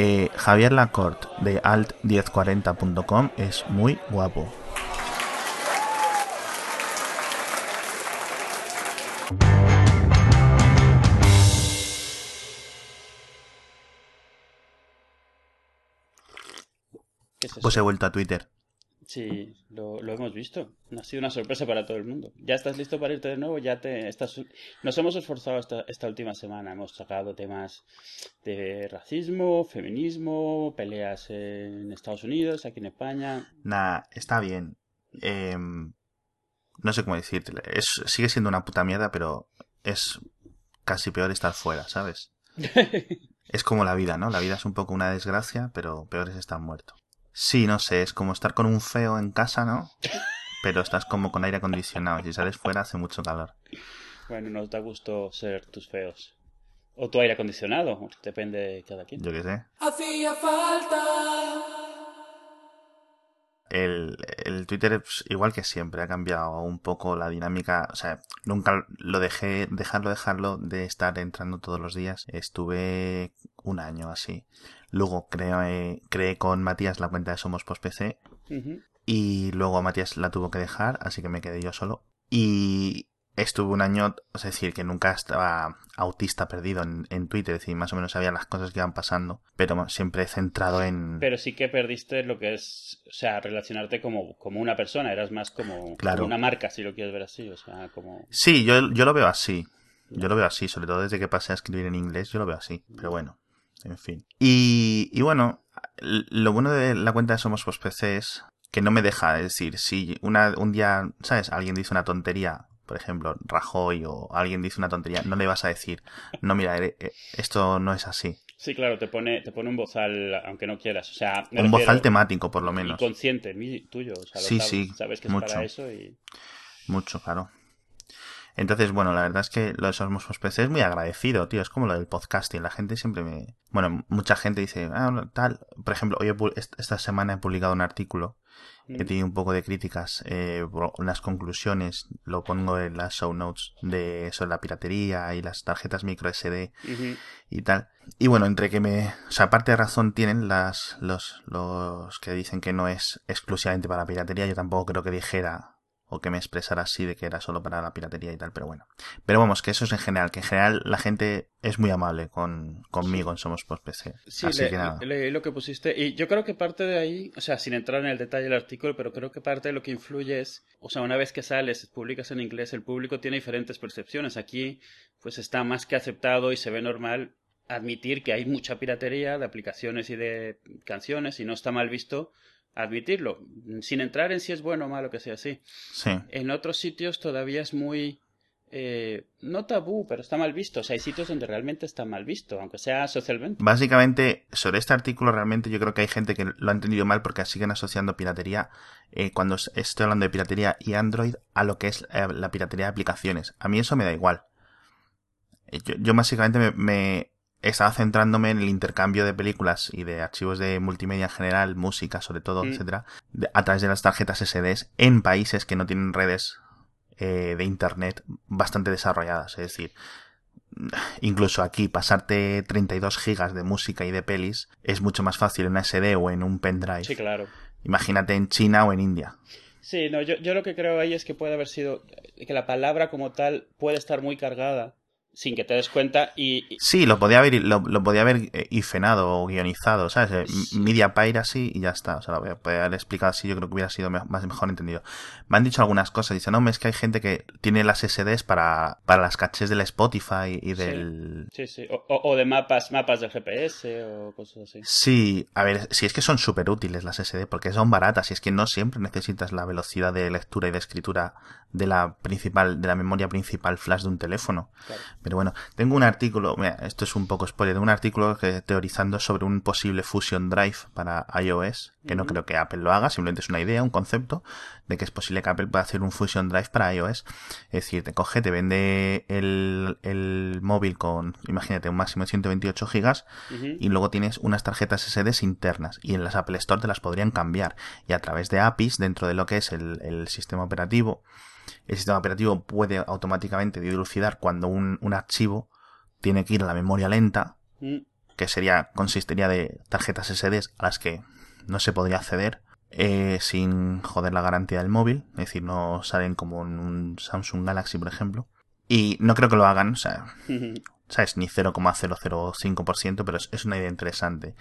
Eh, Javier Lacorte de alt1040.com es muy guapo. Pues he vuelto a Twitter. Sí, lo, hemos visto. Ha sido una sorpresa para todo el mundo. ¿Ya estás listo para irte de nuevo? Ya te estás... Nos hemos esforzado esta, esta última semana. Hemos sacado temas de racismo, feminismo, peleas en Estados Unidos, aquí en España. Nah, está bien. Em, no sé cómo decirte. Es, sigue siendo una puta mierda, pero es casi peor estar fuera, ¿sabes? es como la vida, ¿no? La vida es un poco una desgracia, pero peor es estar muerto. Sí, no sé, es como estar con un feo en casa, ¿no? Pero estás como con aire acondicionado. Si sales fuera hace mucho calor. Bueno, nos da gusto ser tus feos. O tu aire acondicionado, depende de cada quien. Yo qué sé. Hacía falta. El, el Twitter, pues, igual que siempre, ha cambiado un poco la dinámica. O sea, nunca lo dejé, dejarlo, dejarlo de estar entrando todos los días. Estuve un año así. Luego creé, creé con Matías la cuenta de Somos Post PC. Y luego Matías la tuvo que dejar, así que me quedé yo solo. Y estuve un año, es decir, que nunca estaba autista perdido en, en, Twitter, es decir, más o menos sabía las cosas que iban pasando, pero siempre centrado en... Pero sí que perdiste lo que es, o sea, relacionarte como, como una persona, eras más como, como una marca, si lo quieres ver así, o sea, como... Sí, yo, yo lo veo así, yo lo veo así, sobre todo desde que pasé a escribir en inglés, yo lo veo así, pero bueno en fin. Y, y bueno, lo bueno de la cuenta de Somos Post PC es que no me deja, es decir, si una, un día, ¿sabes? Alguien dice una tontería, por ejemplo, Rajoy o alguien dice una tontería, no le vas a decir, no, mira, eh, eh, esto no es así. Sí, claro, te pone, te pone un bozal, aunque no quieras. O sea, un bozal temático, por lo menos. Consciente, tuyo. O sea, sí, sabes, sí. Sabes que es para eso y. Mucho, claro. Entonces, bueno, la verdad es que lo de Somos PC es muy agradecido, tío. Es como lo del podcasting. La gente siempre me... Bueno, mucha gente dice, ah, tal. Por ejemplo, hoy esta semana he publicado un artículo que tiene un poco de críticas, eh, unas conclusiones, lo pongo en las show notes de sobre la piratería y las tarjetas micro SD y tal. Y bueno, entre que me, o sea, aparte de razón tienen las, los, los que dicen que no es exclusivamente para la piratería, yo tampoco creo que dijera o que me expresara así de que era solo para la piratería y tal, pero bueno. Pero vamos, que eso es en general, que en general la gente es muy amable con, conmigo en Somos Post PC. Sí, así que nada. leí lo que pusiste y yo creo que parte de ahí, o sea, sin entrar en el detalle del artículo, pero creo que parte de lo que influye es, o sea, una vez que sales, publicas en inglés, el público tiene diferentes percepciones. Aquí, pues está más que aceptado y se ve normal admitir que hay mucha piratería de aplicaciones y de canciones y no está mal visto admitirlo, sin entrar en si es bueno o malo que sea así. Sí. En otros sitios todavía es muy, eh, no tabú, pero está mal visto. O sea, hay sitios donde realmente está mal visto, aunque sea socialmente. Básicamente, sobre este artículo, realmente yo creo que hay gente que lo ha entendido mal porque siguen asociando piratería, eh, cuando estoy hablando de piratería y Android, a lo que es eh, la piratería de aplicaciones. A mí eso me da igual. Yo, yo básicamente me, estaba centrándome en el intercambio de películas y de archivos de multimedia en general, música sobre todo, mm. etcétera, a través de las tarjetas SD en países que no tienen redes eh, de internet bastante desarrolladas. Es decir, incluso aquí pasarte 32 gigas de música y de pelis es mucho más fácil en una SD o en un pendrive. Sí, claro. Imagínate en China o en India. Sí, no, yo, yo lo que creo ahí es que puede haber sido que la palabra como tal puede estar muy cargada sin que te des cuenta y... Sí, lo podía haber, lo, podía haber eh, ifenado o guionizado, ¿sabes? Eh, media Piracy y ya está. O sea, lo voy a poder haber explicado así, yo creo que hubiera sido más mejor entendido. Me han dicho algunas cosas, dicen, no, es que hay gente que tiene las SDs para, para las caches del Spotify y del... Sí, sí, O, o, de mapas, mapas del GPS o cosas así. Sí, a ver, si es que son súper útiles las SD, porque son baratas, y es que no siempre necesitas la velocidad de lectura y de escritura de la principal, de la memoria principal flash de un teléfono. Pero bueno, tengo un artículo, mira, esto es un poco spoiler, tengo un artículo que teorizando sobre un posible Fusion Drive para iOS, que no creo que Apple lo haga, simplemente es una idea, un concepto de que es posible que Apple pueda hacer un Fusion Drive para iOS. Es decir, te coge, te vende el, el móvil con, imagínate, un máximo de 128 gigas y luego tienes unas tarjetas SD internas y en las Apple Store te las podrían cambiar y a través de APIs dentro de lo que es el, el sistema operativo el sistema operativo puede automáticamente dilucidar cuando un, un archivo tiene que ir a la memoria lenta Mm. que sería consistiría de tarjetas SD a las que no se podría acceder eh, sin joder la garantía del móvil, es decir, no salen como en un Samsung Galaxy, por ejemplo. Y no creo que lo hagan, o sea, ¿sabes? Ni 0,005%, pero es, es, una idea interesante.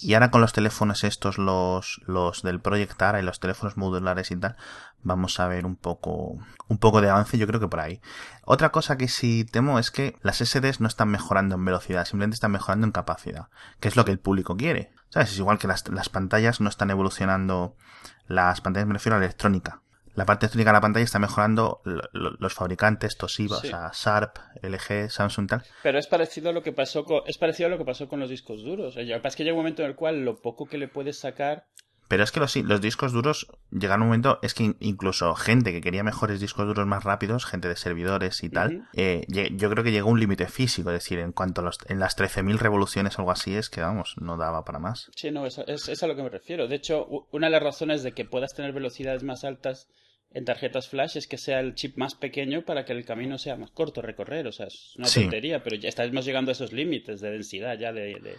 Y ahora con los teléfonos estos, los, los del Project Ara y los teléfonos modulares y tal, vamos a ver un poco, un poco de avance, yo creo que por ahí. Otra cosa que sí temo es que las SDs no están mejorando en velocidad, simplemente están mejorando en capacidad, que es lo que el público quiere. ¿Sabes? Es igual que las, las pantallas no están evolucionando, las pantallas me refiero a la electrónica la parte técnica de la pantalla está mejorando los fabricantes, Toshiba, sí. o sea, Sharp, LG, Samsung tal. Pero es parecido a lo que pasó con, es parecido a lo que pasó con los discos duros. Es que llega un momento en el cual lo poco que le puedes sacar pero es que los, los discos duros llegan un momento, es que incluso gente que quería mejores discos duros más rápidos, gente de servidores y tal, uh -huh. eh, yo creo que llegó a un límite físico, es decir, en cuanto a los, en las 13.000 revoluciones o algo así, es que vamos, no daba para más. Sí, no, es, es, es a lo que me refiero. De hecho, una de las razones de que puedas tener velocidades más altas en tarjetas flash es que sea el chip más pequeño para que el camino sea más corto recorrer. O sea, es una Sí. tontería, pero ya estamos llegando a esos límites de densidad ya de, de,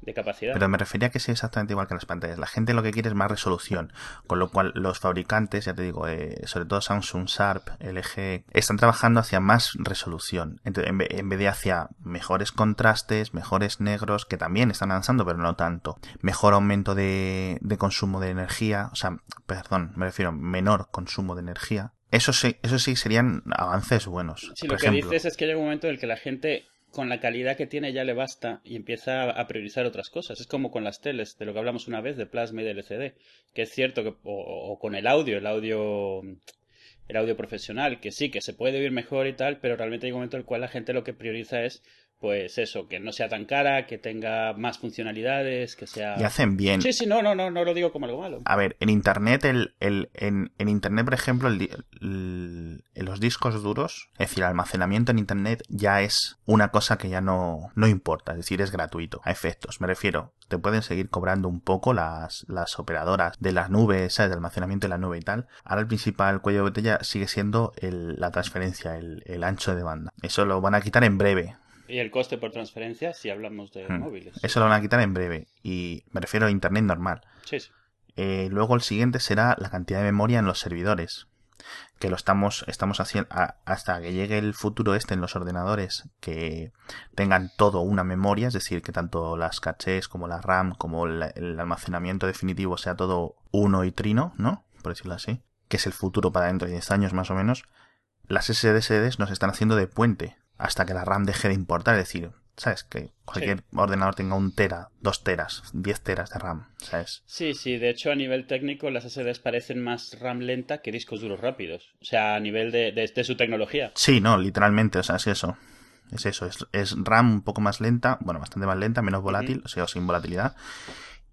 de capacidad. Pero me refería a que sí exactamente igual que en las pantallas. La gente lo que quiere es más resolución. Con lo cual, los fabricantes, ya te digo, eh, sobre todo Samsung, Sharp, LG, están trabajando hacia más resolución. Entonces, en, vez, en vez de hacia mejores contrastes, mejores negros, que también están avanzando, pero no tanto. Mejor aumento de, de consumo de energía. O sea, perdón, me refiero a menor consumo de energía. Eso sí, eso sí serían avances buenos. Sí, lo que dices es que llega un momento en el que la gente con la calidad que tiene ya le basta y empieza a priorizar otras cosas. Es como con las teles, de lo que hablamos una vez, de plasma y de LCD, que es cierto que, o, o con el audio, el audio el audio profesional, que sí, que se puede oír mejor y tal, pero realmente hay un momento en el cual la gente lo que prioriza es pues eso, que no sea tan cara, que tenga más funcionalidades, que sea... Y hacen bien. Sí, sí, no, no, no, no lo digo como algo malo. A ver, en internet, el, el, en, en internet, por ejemplo, el, el, los discos duros, es decir, el almacenamiento en internet ya es una cosa que ya no, no importa, es decir, es gratuito, a efectos. Me refiero, te pueden seguir cobrando un poco las, las operadoras de las nubes, ¿sabes? De almacenamiento de la nube y tal. Ahora el principal cuello de botella sigue siendo el, la transferencia, el, el ancho de banda. Eso lo van a quitar en breve. Y el coste por transferencia si hablamos de Hmm. móviles. Eso lo van a quitar en breve. Y me refiero a internet normal. Sí, sí. Eh, luego el siguiente será la cantidad de memoria en los servidores. Que lo estamos, estamos haciendo a- hasta que llegue el futuro este en los ordenadores que tengan todo una memoria, es decir, que tanto las cachés como la RAM como la- el almacenamiento definitivo sea todo uno y trino, ¿no? Por decirlo así. Que es el futuro para dentro de 10 años más o menos. Las SSDs nos están haciendo de puente hasta que la RAM deje de importar, es decir, ¿sabes? Que cualquier ordenador tenga un tera, dos teras, 10 teras de RAM, ¿sabes? Sí, sí, de hecho a nivel técnico las SSDs parecen más RAM lenta que discos duros rápidos. O sea, a nivel de, de, de su tecnología. Sí, no, literalmente, o sea, es eso. Es eso, es, es RAM un poco más lenta, bueno, bastante más lenta, menos volátil, o sea, sin volatilidad,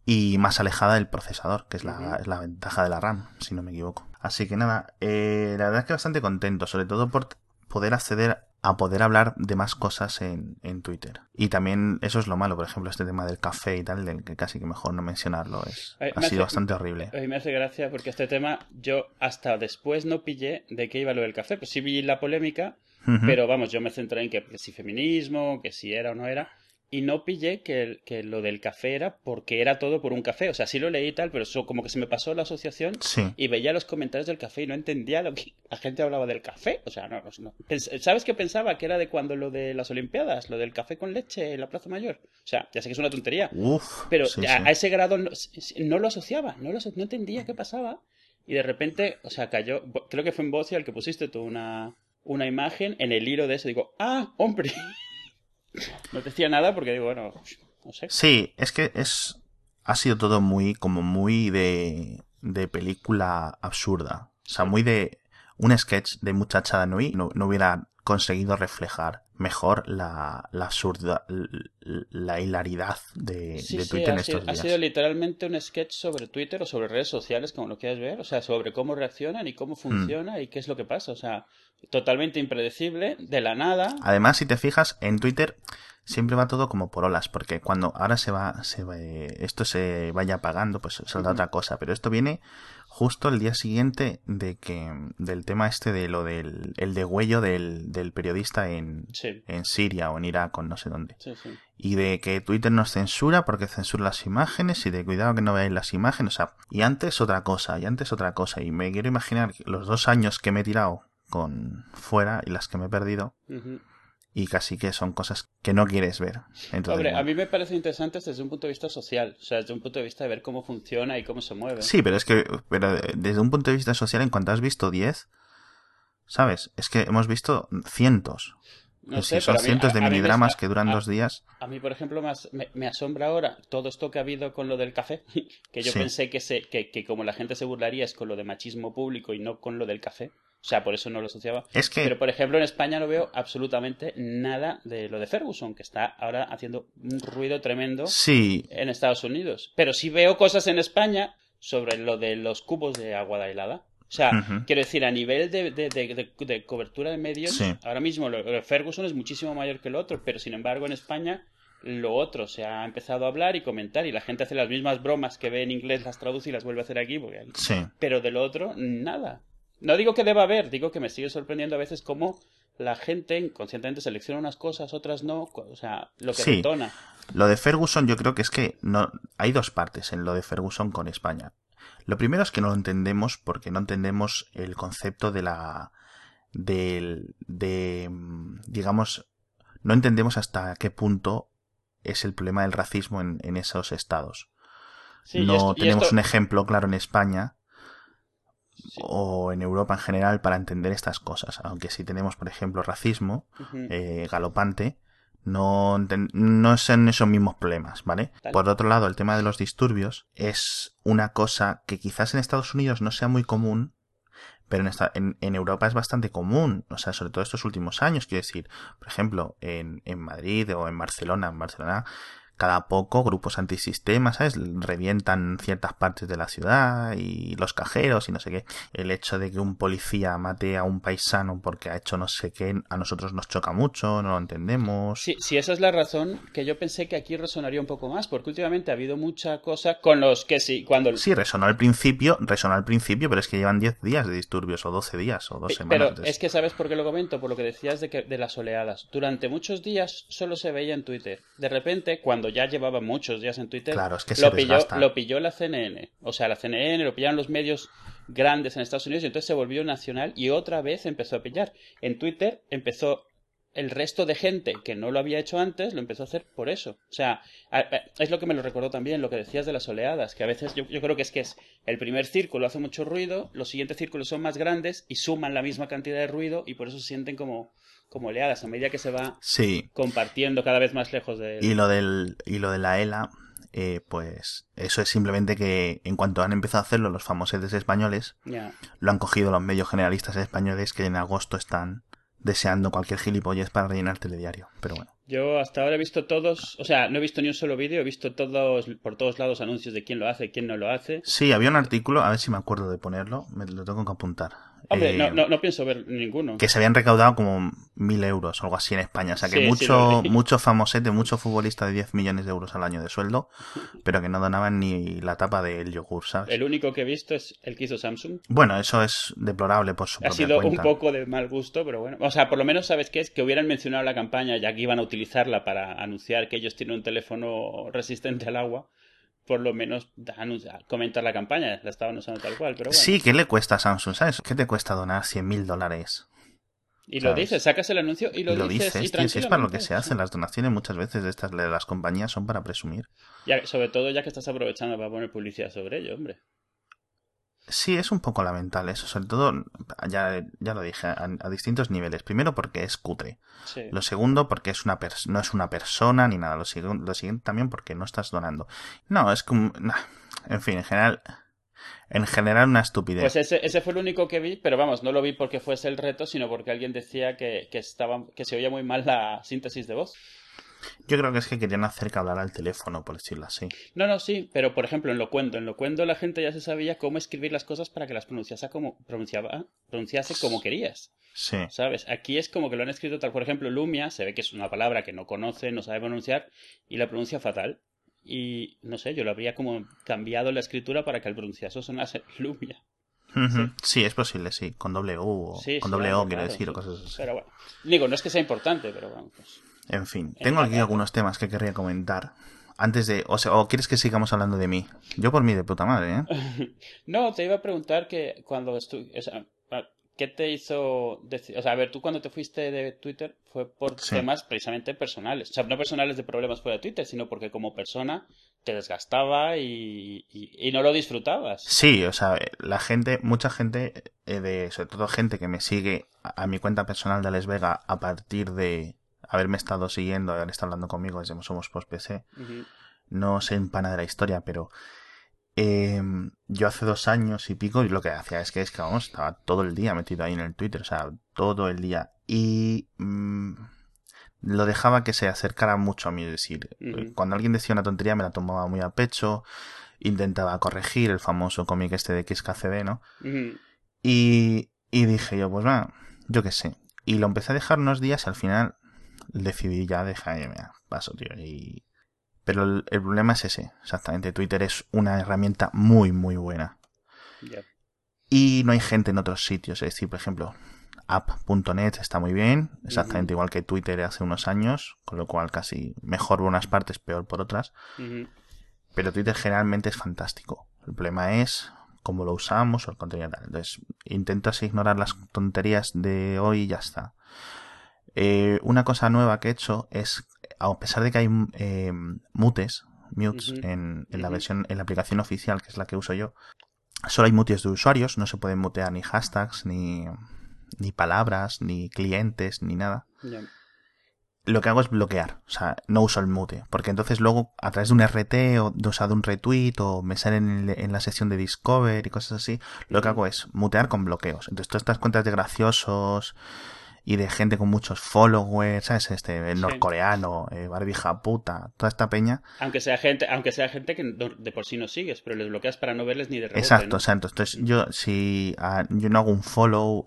y más alejada del procesador, que es la, es la ventaja de la RAM, si no me equivoco. Así que nada, eh, la verdad es que bastante contento, sobre todo por poder acceder a poder hablar de más cosas en, en Twitter. Y también eso es lo malo, por ejemplo, este tema del café y tal, del que casi que mejor no mencionarlo, es, ha sido bastante horrible. A mí me hace gracia porque este tema yo hasta después no pillé de qué iba lo del café. Pues sí vi la polémica, pero vamos, yo me centré en que, que si feminismo, que si era o no era. Y no pillé que, el- que lo del café era porque era todo por un café. O sea, sí lo leí y tal, pero eso como que se me pasó la asociación Sí. y veía los comentarios del café y no entendía lo que la gente hablaba del café. O sea, no, no, ¿Sabes qué pensaba? Que era de cuando lo de las Olimpiadas, lo del café con leche en la Plaza Mayor. O sea, ya sé que es una tontería, Uf, pero sí, a, sí. a ese grado no, no lo asociaba, no, lo, no entendía qué pasaba. Y de repente, o sea, cayó, creo que fue en Bocia el que pusiste tú una, una imagen en el hilo de eso. Digo, ah, hombre. No decía nada porque digo, bueno, no sé. Sí, es que es ha sido todo muy como muy de de película absurda, o sea, muy de un sketch de muchacha de Nui no, no hubiera conseguido reflejar mejor la la absurda la hilaridad de, Sí, de sí, Twitter en ha sido, estos ha días. sido literalmente un sketch sobre Twitter o sobre redes sociales, como lo quieras ver, o sea, sobre cómo reaccionan y Hmm. cómo funciona y qué es lo que pasa, o sea, totalmente impredecible, de la nada. Además, si te fijas, en Twitter siempre va todo como por olas, porque cuando ahora se va, se va esto se vaya apagando, pues saldrá otra cosa, pero esto viene, justo el día siguiente de que del tema este de lo del el degüello del, del periodista en, Sí, en Siria o en Irak o no sé dónde. sí, sí. Y de que Twitter nos censura porque censura las imágenes y de cuidado que no veáis las imágenes. O sea, y antes otra cosa, y antes otra cosa. Y me quiero imaginar los dos años que me he tirado con fuera y las que me he perdido. Y casi que son cosas que no quieres ver. Entonces, Hombre, a mí me parece interesante desde un punto de vista social, o sea, desde un punto de vista de ver cómo funciona y cómo se mueve. Sí, pero es que pero desde un punto de vista social, en cuanto has visto 10, ¿sabes? Es que hemos visto cientos. No sé, son a mí- cientos a- de a me- milidramas que duran a- dos días. A mí, por ejemplo, me, me- me asombra ahora todo esto que ha habido con lo del café, que yo Sí. pensé que, se, que, que como la gente se burlaría es con lo de machismo público y no con lo del café. O sea, por eso no lo asociaba. Es que Pero, por ejemplo, en España no veo absolutamente nada de lo de Ferguson, que está ahora haciendo un ruido tremendo sí, en Estados Unidos. Pero sí veo cosas en España sobre lo de los cubos de agua helada. O sea, quiero decir, a nivel de, de- de- cobertura de medios, Sí. ahora mismo lo, Ferguson es muchísimo mayor que lo otro, pero sin embargo en España lo otro se ha empezado a hablar y comentar y la gente hace las mismas bromas que ve en inglés, las traduce y las vuelve a hacer aquí. Porque... sí. Pero de lo otro, nada. No digo que deba haber, digo que me sigue sorprendiendo a veces cómo la gente inconscientemente selecciona unas cosas, otras no, o sea, lo que Sí. detona. Lo de Ferguson yo creo que es que no hay dos partes en lo de Ferguson con España. Lo primero es que no lo entendemos porque no entendemos el concepto de la del de digamos no entendemos hasta qué punto es el problema del racismo en, en esos estados. Sí, y no y tenemos esto- un ejemplo claro en España Sí. o en Europa en general para entender estas cosas. Aunque si tenemos, por ejemplo, racismo eh, galopante, no, no son esos mismos problemas, ¿vale? Por otro lado, el tema de los disturbios es una cosa que quizás en Estados Unidos no sea muy común, pero en, esta- en, en Europa es bastante común, o sea, sobre todo estos últimos años, quiero decir, por ejemplo, en, en Madrid o en Barcelona, en Barcelona, cada poco grupos antisistemas, ¿sabes? Revientan ciertas partes de la ciudad y los cajeros y no sé qué. El hecho de que un policía mate a un paisano porque ha hecho no sé qué, a nosotros nos choca mucho, no lo entendemos. Sí, sí, esa es la razón que yo pensé que aquí resonaría un poco más, porque últimamente ha habido mucha cosa con los que sí, cuando... Sí, resonó al principio, resonó al principio, pero es que llevan 10 días de disturbios, o 12 días, o dos Eh, semanas. Pero es que sabes por qué lo comento, por lo que decías de, que, de las oleadas. Durante muchos días solo se veía en Twitter. De repente, cuando ya llevaba muchos días en Twitter, Claro, es que se lo, pilló, desgasta. lo pilló la CNN. O sea, la CNN lo pillaron los medios grandes en Estados Unidos y entonces se volvió nacional y otra vez empezó a pillar. En Twitter empezó el resto de gente que no lo había hecho antes lo empezó a hacer por eso. O sea, es lo que me lo recordó también, lo que decías de las oleadas, que a veces yo, yo creo que es que es el primer círculo hace mucho ruido, los siguientes círculos son más grandes y suman la misma cantidad de ruido y por eso se sienten como, como oleadas a medida que se va Sí, compartiendo cada vez más lejos de y lo, del, y lo de la ELA, eh, pues eso es simplemente que en cuanto han empezado a hacerlo los famosetes españoles, lo han cogido los medios generalistas españoles que en agosto están deseando cualquier gilipollez para rellenar telediario. Pero bueno. Yo hasta ahora he visto todos, o sea, no he visto ni un solo vídeo, he visto todos por todos lados anuncios de quién lo hace, quién no lo hace. Sí, había un artículo, a ver si me acuerdo de ponerlo, me lo tengo que apuntar. Hombre, Eh, no, no, no pienso ver ninguno. que se habían recaudado como mil euros o algo así en España. O sea que Sí, sí, mucho, lo vi. mucho famosete, mucho futbolista de 10 millones de euros al año de sueldo, pero que no donaban ni la tapa del yogur, ¿sabes? El único que he visto es el que hizo Samsung. Bueno, eso es deplorable por su Ha sido cuenta. un poco de mal gusto, pero bueno. O sea, por lo menos sabes qué es que hubieran mencionado la campaña ya que iban a utilizarla para anunciar que ellos tienen un teléfono resistente al agua. Por lo menos comentar la campaña. La estaban usando tal cual, pero bueno. Sí, ¿qué le cuesta a Samsung? ¿Sabes? ¿Qué te cuesta donar 100 mil dólares? y lo dices, sacas el anuncio y lo, lo dices. dices, y tío, si es para lo que se hacen. Las donaciones muchas veces de estas de las compañías son para presumir. Ya- sobre todo ya que estás aprovechando para poner publicidad sobre ello, hombre. Sí, es un poco lamentable eso. Sobre todo, ya, ya lo dije, a, a distintos niveles. Primero porque es cutre. Sí. Lo segundo, porque es una no es una persona ni nada. Lo, lo siguiente también porque no estás donando. No, es como... nah. En fin, en general... En general una estupidez. Pues ese, ese fue el único que vi, pero vamos, no lo vi porque fuese el reto, sino porque alguien decía que, que, estaba, que se oía muy mal la síntesis de voz. Yo creo que es que querían hacer que hablara al teléfono, por decirlo así. No, no, sí, pero por ejemplo en Locuendo, en Locuendo la gente ya se sabía cómo escribir las cosas para que las pronunciase como, pronunciaba, pronunciase como querías, Sí. ¿sabes? Aquí es como que lo han escrito tal, por ejemplo, Lumia, se ve que es una palabra que no conoce, no sabe pronunciar y la pronuncia fatal. y no sé, yo lo habría como cambiado la escritura para que el pronunciazo sonase Lumia. sí. es posible, sí, con doble U o con doble O, quiero decir, o cosas así. Pero bueno, digo, no es que sea importante, pero bueno, pues... En fin, tengo aquí algunos temas que querría comentar. Antes de, o sea, o quieres que sigamos hablando de mí. Yo por mí de puta madre, ¿eh? no, te iba a preguntar que cuando estu ¿Qué te hizo decir? O sea, a ver, tú cuando te fuiste de Twitter fue por temas precisamente personales. O sea, no personales de problemas fuera de Twitter, sino porque como persona te desgastaba y, y, no lo disfrutabas. Sí, o sea, la gente, mucha gente, eh, de, sobre todo gente que me sigue a, mi cuenta personal de Les Vega a partir de haberme estado siguiendo, haber estado hablando conmigo desde Somos Post PC, no se empana de la historia, pero eh, yo hace dos años y pico, y lo que hacía es que, es que, vamos, estaba todo el día metido ahí en el Twitter, o sea, todo el día. Y mm, lo dejaba que se acercara mucho a mí, es decir, cuando alguien decía una tontería me la tomaba muy a pecho, intentaba corregir el famoso cómic este de XKCD, ¿no? y, y dije yo, pues va, yo qué sé. Y lo empecé a dejar unos días y al final decidí ya dejar, paso, tío, y pero el, problema es ese, exactamente. Twitter es una herramienta muy, muy buena. Y no hay gente en otros sitios. Es decir, por ejemplo, app.net está muy bien, exactamente igual que Twitter hace unos años, con lo cual casi mejor por unas partes, peor por otras. Pero Twitter generalmente es fantástico. El problema es cómo lo usamos o el contenido tal. Entonces, intentas ignorar las tonterías de hoy y ya está. Eh, una cosa nueva que he hecho es a pesar de que hay eh, mutes, mutes en, la versión, en la aplicación oficial, que es la que uso yo, solo hay mutes de usuarios, no se pueden mutear ni hashtags, ni, ni palabras, ni clientes, ni nada. Lo que hago es bloquear, o sea, no uso el mute, porque entonces luego a través de un RT o de, de un retweet o me sale en, la sección de Discover y cosas así, lo que hago es mutear con bloqueos. Entonces todas estas cuentas de graciosos, y de gente con muchos followers, ¿sabes? Este, el norcoreano, eh, barbija puta, toda esta peña. Aunque sea gente, aunque sea gente que de por sí no sigues, pero les bloqueas para no verles ni de rebote, Exacto, exacto. Entonces yo, si yo no hago un follow,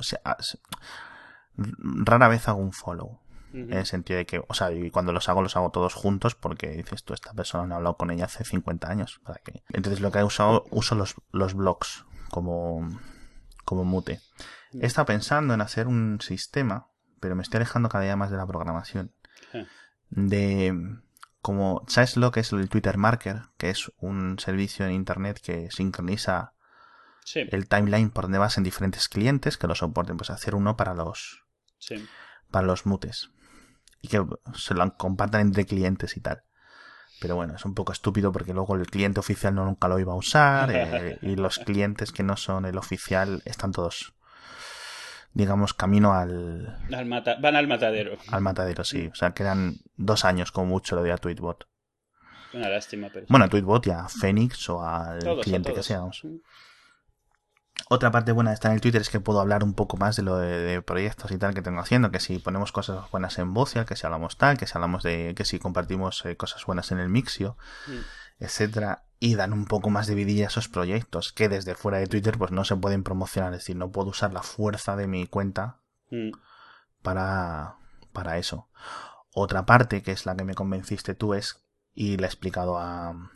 rara vez hago un follow. En el sentido de que, o sea, y cuando los hago, los hago todos juntos porque dices tú, esta persona no ha hablado con ella hace 50 años. ¿para qué? Entonces lo que he usado, uso los, los blogs como, como mute. He estado pensando en hacer un sistema, pero me estoy alejando cada día más de la programación. De como, ¿sabes lo que es el Twitter Marker? Que es un servicio en Internet que sincroniza el timeline por donde vas en diferentes clientes que lo soporten. Pues hacer uno para los, para los mutes. Y que se lo compartan entre clientes y tal. Pero bueno, es un poco estúpido porque luego el cliente oficial no nunca lo iba a usar eh, y los clientes que no son el oficial están todos digamos, camino al... van al matadero. Al matadero, sí. O sea, quedan dos años como mucho lo de a Tweetbot. Una lástima, pero... Bueno, a Tweetbot y a Phoenix o al cliente que seamos. Otra parte buena de estar en el Twitter es que puedo hablar un poco más de lo de, proyectos y tal que tengo haciendo, que si ponemos cosas buenas en Vocia, que si hablamos tal, que si hablamos de, que si compartimos eh, cosas buenas en el Mixio, mm. Etcétera y dan un poco más de vidilla a esos proyectos que desde fuera de Twitter pues no se pueden promocionar, es decir, no puedo usar la fuerza de mi cuenta mm. para, para eso. Otra parte que es la que me convenciste tú es, y le he explicado a,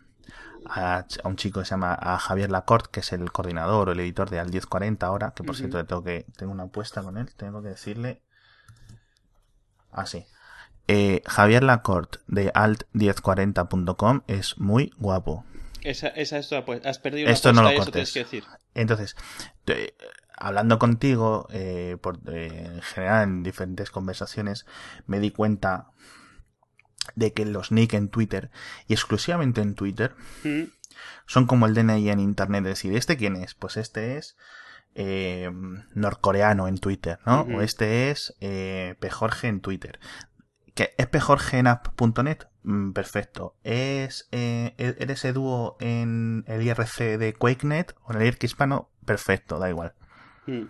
a, un chico que se llama a Javier Lacorte, que es el coordinador o el editor de Al 1040 ahora, que por cierto tengo que tengo una apuesta con él, tengo que decirle así. Ah, eh, Javier Lacorte de alt1040.com es muy guapo. Esa, esa es pues, Has perdido una Esto no lo cortes. Que decir. Entonces, hablando contigo, eh, por, eh, en general en diferentes conversaciones, me di cuenta de que los nick en Twitter, y exclusivamente en Twitter, mm. son como el DNI en Internet. Es decir, ¿este quién es? Pues este es eh, norcoreano en Twitter, ¿no? O este es eh, Pejorge en Twitter. ¿Que es Pejorge en app.net? Mm, perfecto. ¿Es, eh, e-, ¿Eres Eduo en el IRC de QuakeNet o en el IRC hispano? Perfecto, da igual. Mm.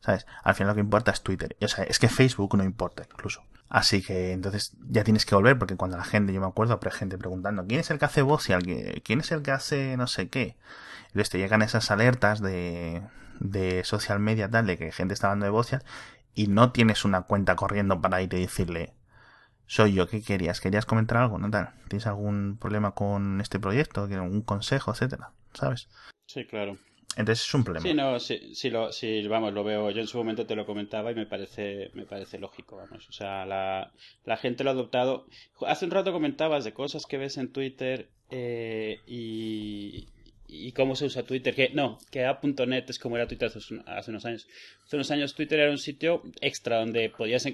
¿Sabes? Al final lo que importa es Twitter. O sea, es que Facebook no importa incluso. Así que entonces ya tienes que volver porque cuando la gente, yo me acuerdo, pero gente preguntando, ¿quién es el que hace voz y quién es el que hace no sé qué? Entonces te llegan esas alertas de, de social media tal, de que gente está hablando de voz y no tienes una cuenta corriendo para ir y decirle, soy yo. ¿Qué querías? ¿Querías comentar algo? ¿No tal? ¿Tienes algún problema con este proyecto? ¿Algún consejo, etcétera? ¿Sabes? Sí, claro. Entonces es un problema. Sí, no, sí, sí, lo, sí, vamos, lo veo. Yo en su momento te lo comentaba y me parece, me parece lógico, vamos. O sea, la, la gente lo ha adoptado. Hace un rato comentabas de cosas que ves en Twitter eh, y, y cómo se usa Twitter. Que no, que A.net es como era Twitter hace, hace, unos años. Hace unos años Twitter era un sitio extra donde podías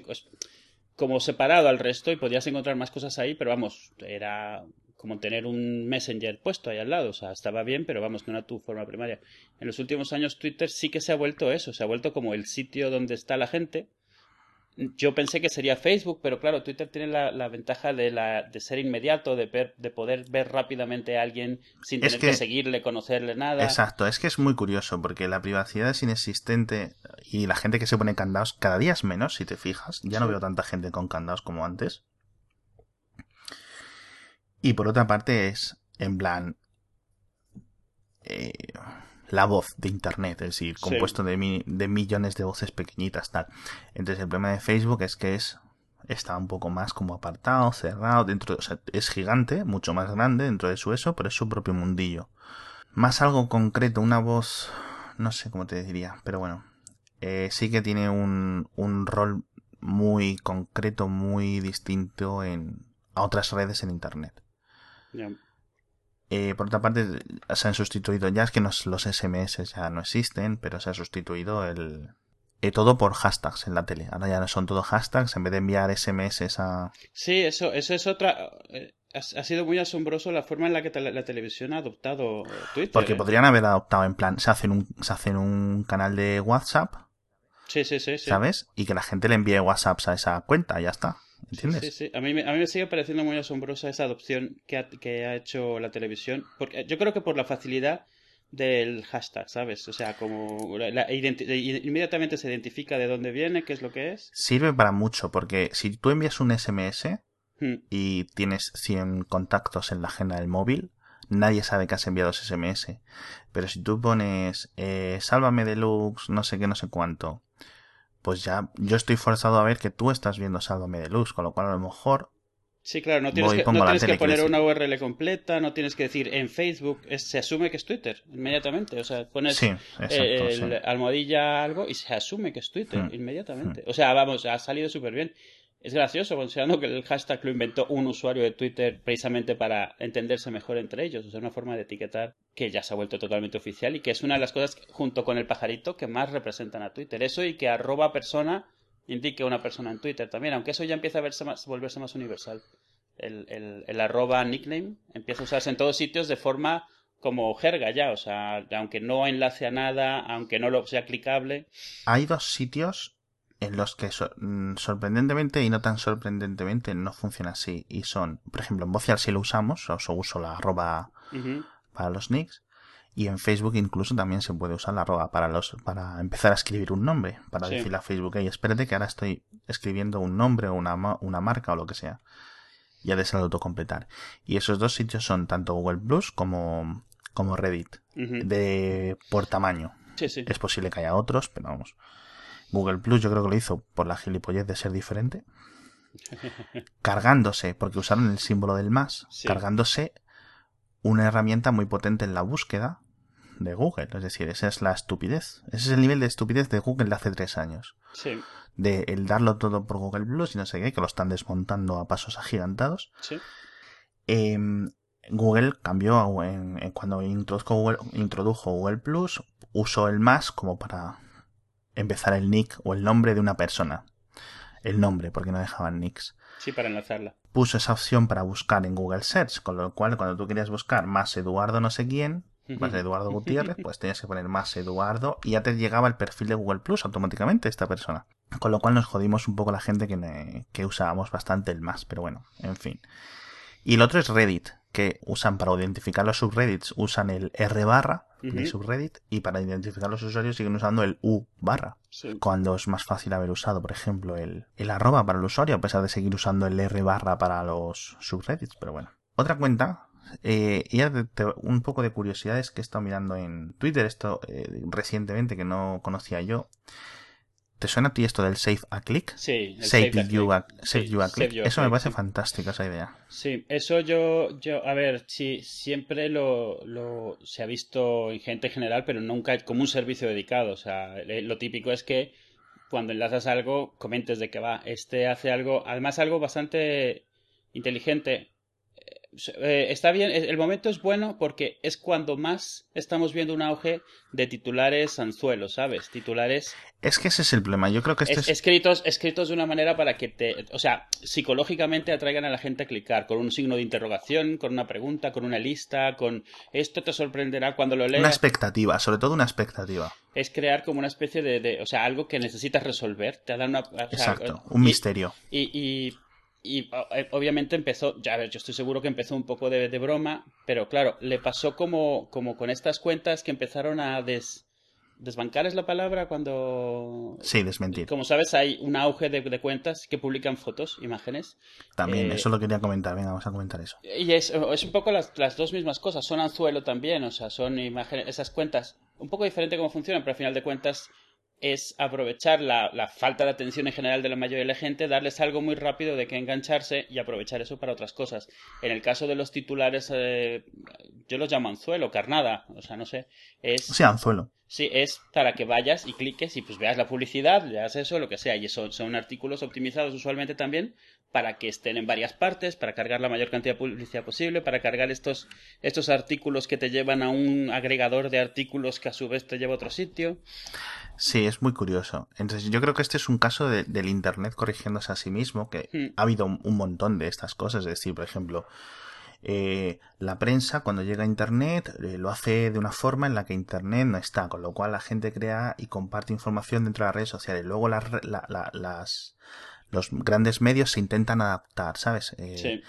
como separado al resto y podías encontrar más cosas ahí, pero vamos, era como tener un Messenger puesto ahí al lado. O sea, estaba bien, pero vamos, no era tu forma primaria. En los últimos años Twitter sí que se ha vuelto eso, se ha vuelto como el sitio donde está la gente. Yo pensé que sería Facebook, pero claro, Twitter tiene la, ventaja de, la, de ser inmediato, de, de poder ver rápidamente a alguien sin tener que, seguirle, conocerle nada. Exacto, es que es muy curioso porque la privacidad es inexistente y la gente que se pone candados cada día es menos, si te fijas. Ya no veo tanta gente con candados como antes. Y por otra parte es, en plan, eh, la voz de Internet, es decir, compuesto de, de millones de voces pequeñitas, tal. Entonces el problema de Facebook es que es está un poco más como apartado, cerrado, dentro, o sea, es gigante, mucho más grande dentro de su eso, pero es su propio mundillo. Más algo concreto, una voz, no sé cómo te diría, pero bueno, eh, sí que tiene un, un rol muy concreto, muy distinto en a otras redes en Internet. Eh, por otra parte, se han sustituido, ya es que los SMS ya no existen, pero se ha sustituido el, eh, todo por hashtags en la tele. Ahora ya no son todo hashtags, en vez de enviar SMS a... Sí, eso, eso es otra... Eh, ha, sido muy asombroso la forma en la que la televisión ha adoptado Twitter. Porque podrían haber adoptado en plan, se hacen un, se hacen un canal de WhatsApp. Sí, sí, sí, sí. ¿Sabes? Y que la gente le envíe WhatsApps a esa cuenta, ya está. ¿Entiendes? Sí, sí, A mí, a mí me sigue pareciendo muy asombrosa esa adopción que ha, que ha hecho la televisión. Porque yo creo que por la facilidad del hashtag, ¿sabes? O sea, como inmediatamente se identifica de dónde viene, qué es lo que es. Sirve para mucho, porque si tú envías un SMS hmm. y tienes 100 contactos en la agenda del móvil, nadie sabe que has enviado ese SMS. Pero si tú pones eh, sálvame deluxe, no sé qué, no sé cuánto, pues ya yo estoy forzado a ver que tú estás viendo Sálvame de Luz, con lo cual a lo mejor... Sí, claro, no tienes, que, no tienes que, poner una URL completa, no tienes que decir en Facebook, se asume que es Twitter inmediatamente. O sea, pones el, almohadilla algo y se asume que es Twitter hmm. inmediatamente. Hmm. O sea, vamos, ha salido súper bien. Es gracioso considerando que el hashtag lo inventó un usuario de Twitter precisamente para entenderse mejor entre ellos. O sea, una forma de etiquetar que ya se ha vuelto totalmente oficial y que es una de las cosas, junto con el pajarito, que más representan a Twitter. Eso y que arroba persona indique una persona en Twitter también, aunque eso ya empieza a verse más, volverse más universal. El, el, el arroba nickname empieza a usarse en todos sitios de forma como jerga ya, o sea, aunque no enlace a nada, aunque no lo sea clicable. Hay dos sitios en los que mm, sorprendentemente y no tan sorprendentemente no funciona así. Y son, por ejemplo, en Vocial si lo usamos, o uso la arroba para los nicks. Y en Facebook incluso también se puede usar la arroba para los, para empezar a escribir un nombre, para decirle a Facebook, hey, espérate que ahora estoy escribiendo un nombre o una, una marca o lo que sea. Y ha de ser autocompletar. Y esos dos sitios son tanto Google Plus como, como Reddit. De por tamaño. Es posible que haya otros, pero vamos. Google Plus yo creo que lo hizo por la gilipollez de ser diferente. cargándose, porque usaron el símbolo del más, cargándose una herramienta muy potente en la búsqueda de Google. Es decir, esa es la estupidez. Ese es el nivel de estupidez de Google de hace tres años. De el darlo todo por Google Plus y no sé qué, que lo están desmontando a pasos agigantados. Em, Google cambió en, cuando introdujo Google, introdujo Google Plus, usó el más como para empezar el nick o el nombre de una persona. El nombre, porque no dejaban nicks. Sí, para enlazarla. Puso esa opción para buscar en Google Search, con lo cual cuando tú querías buscar más Eduardo no sé quién, más Eduardo Gutiérrez, pues tenías que poner más Eduardo y ya te llegaba el perfil de Google Plus automáticamente esta persona. Con lo cual nos jodimos un poco la gente que, que usábamos bastante el más, pero bueno, en fin. Y el otro es Reddit, que usan para identificar los subreddits, usan el R barra de subreddit y para identificar los usuarios siguen usando el U barra. Cuando es más fácil haber usado, por ejemplo, el, el arroba para el usuario, a pesar de seguir usando el R barra para los subreddits, pero bueno. Otra cuenta, eh, y un poco de curiosidades que he estado mirando en Twitter, esto eh, recientemente que no conocía yo, ¿Te suena a ti esto del Save a Click? Sí, save, you a, click. eso me parece fantástico, esa idea. Sí, eso yo, yo a ver, sí, siempre lo, lo se ha visto en gente general, pero nunca como un servicio dedicado. O sea, lo típico es que cuando enlazas algo, comentes de que va. Este hace algo, además algo bastante inteligente eh, está bien, el momento es bueno porque es cuando más estamos viendo un auge de titulares anzuelos, ¿sabes? Titulares... Es que ese es el problema, yo creo que este es, escritos, escritos de una manera para que te, o sea, psicológicamente atraigan a la gente a clicar, con un signo de interrogación, con una pregunta, con una lista, con esto te sorprenderá cuando lo leas. Una expectativa, sobre todo una expectativa. Es crear como una especie de, o sea, algo que necesitas resolver, te da una... Exacto, un misterio. y y eh, obviamente empezó, ya a ver, yo estoy seguro que empezó un poco de, broma, pero claro, le pasó como, como con estas cuentas que empezaron a des, desbancar es la palabra cuando... Sí, desmentir. Como sabes, hay un auge de, cuentas que publican fotos, imágenes. También, eh, eso lo quería comentar, venga, vamos a comentar eso. Y es, es un poco las, las, dos mismas cosas, son anzuelo también, o sea, son imágenes, esas cuentas, un poco diferente cómo funcionan, pero al final de cuentas es aprovechar la, la, falta de atención en general de la mayoría de la gente, darles algo muy rápido de que engancharse y aprovechar eso para otras cosas. En el caso de los titulares, eh, yo los llamo anzuelo, carnada, o sea, no sé. Es, sí, anzuelo. Sí, es para que vayas y cliques y pues veas la publicidad, leas eso, lo que sea. Y eso son artículos optimizados usualmente también para que estén en varias partes, para cargar la mayor cantidad de publicidad posible, para cargar estos, estos artículos que te llevan a un agregador de artículos que a su vez te lleva a otro sitio. Sí, es muy curioso. Entonces, yo creo que este es un caso del Internet corrigiéndose a sí mismo, que hmm. ha habido un, montón de estas cosas. Es decir, por ejemplo, eh, la prensa cuando llega a Internet eh, lo hace de una forma en la que Internet no está, con lo cual la gente crea y comparte información dentro de las redes sociales. Luego las, las los grandes medios se intentan adaptar, ¿sabes? Eh,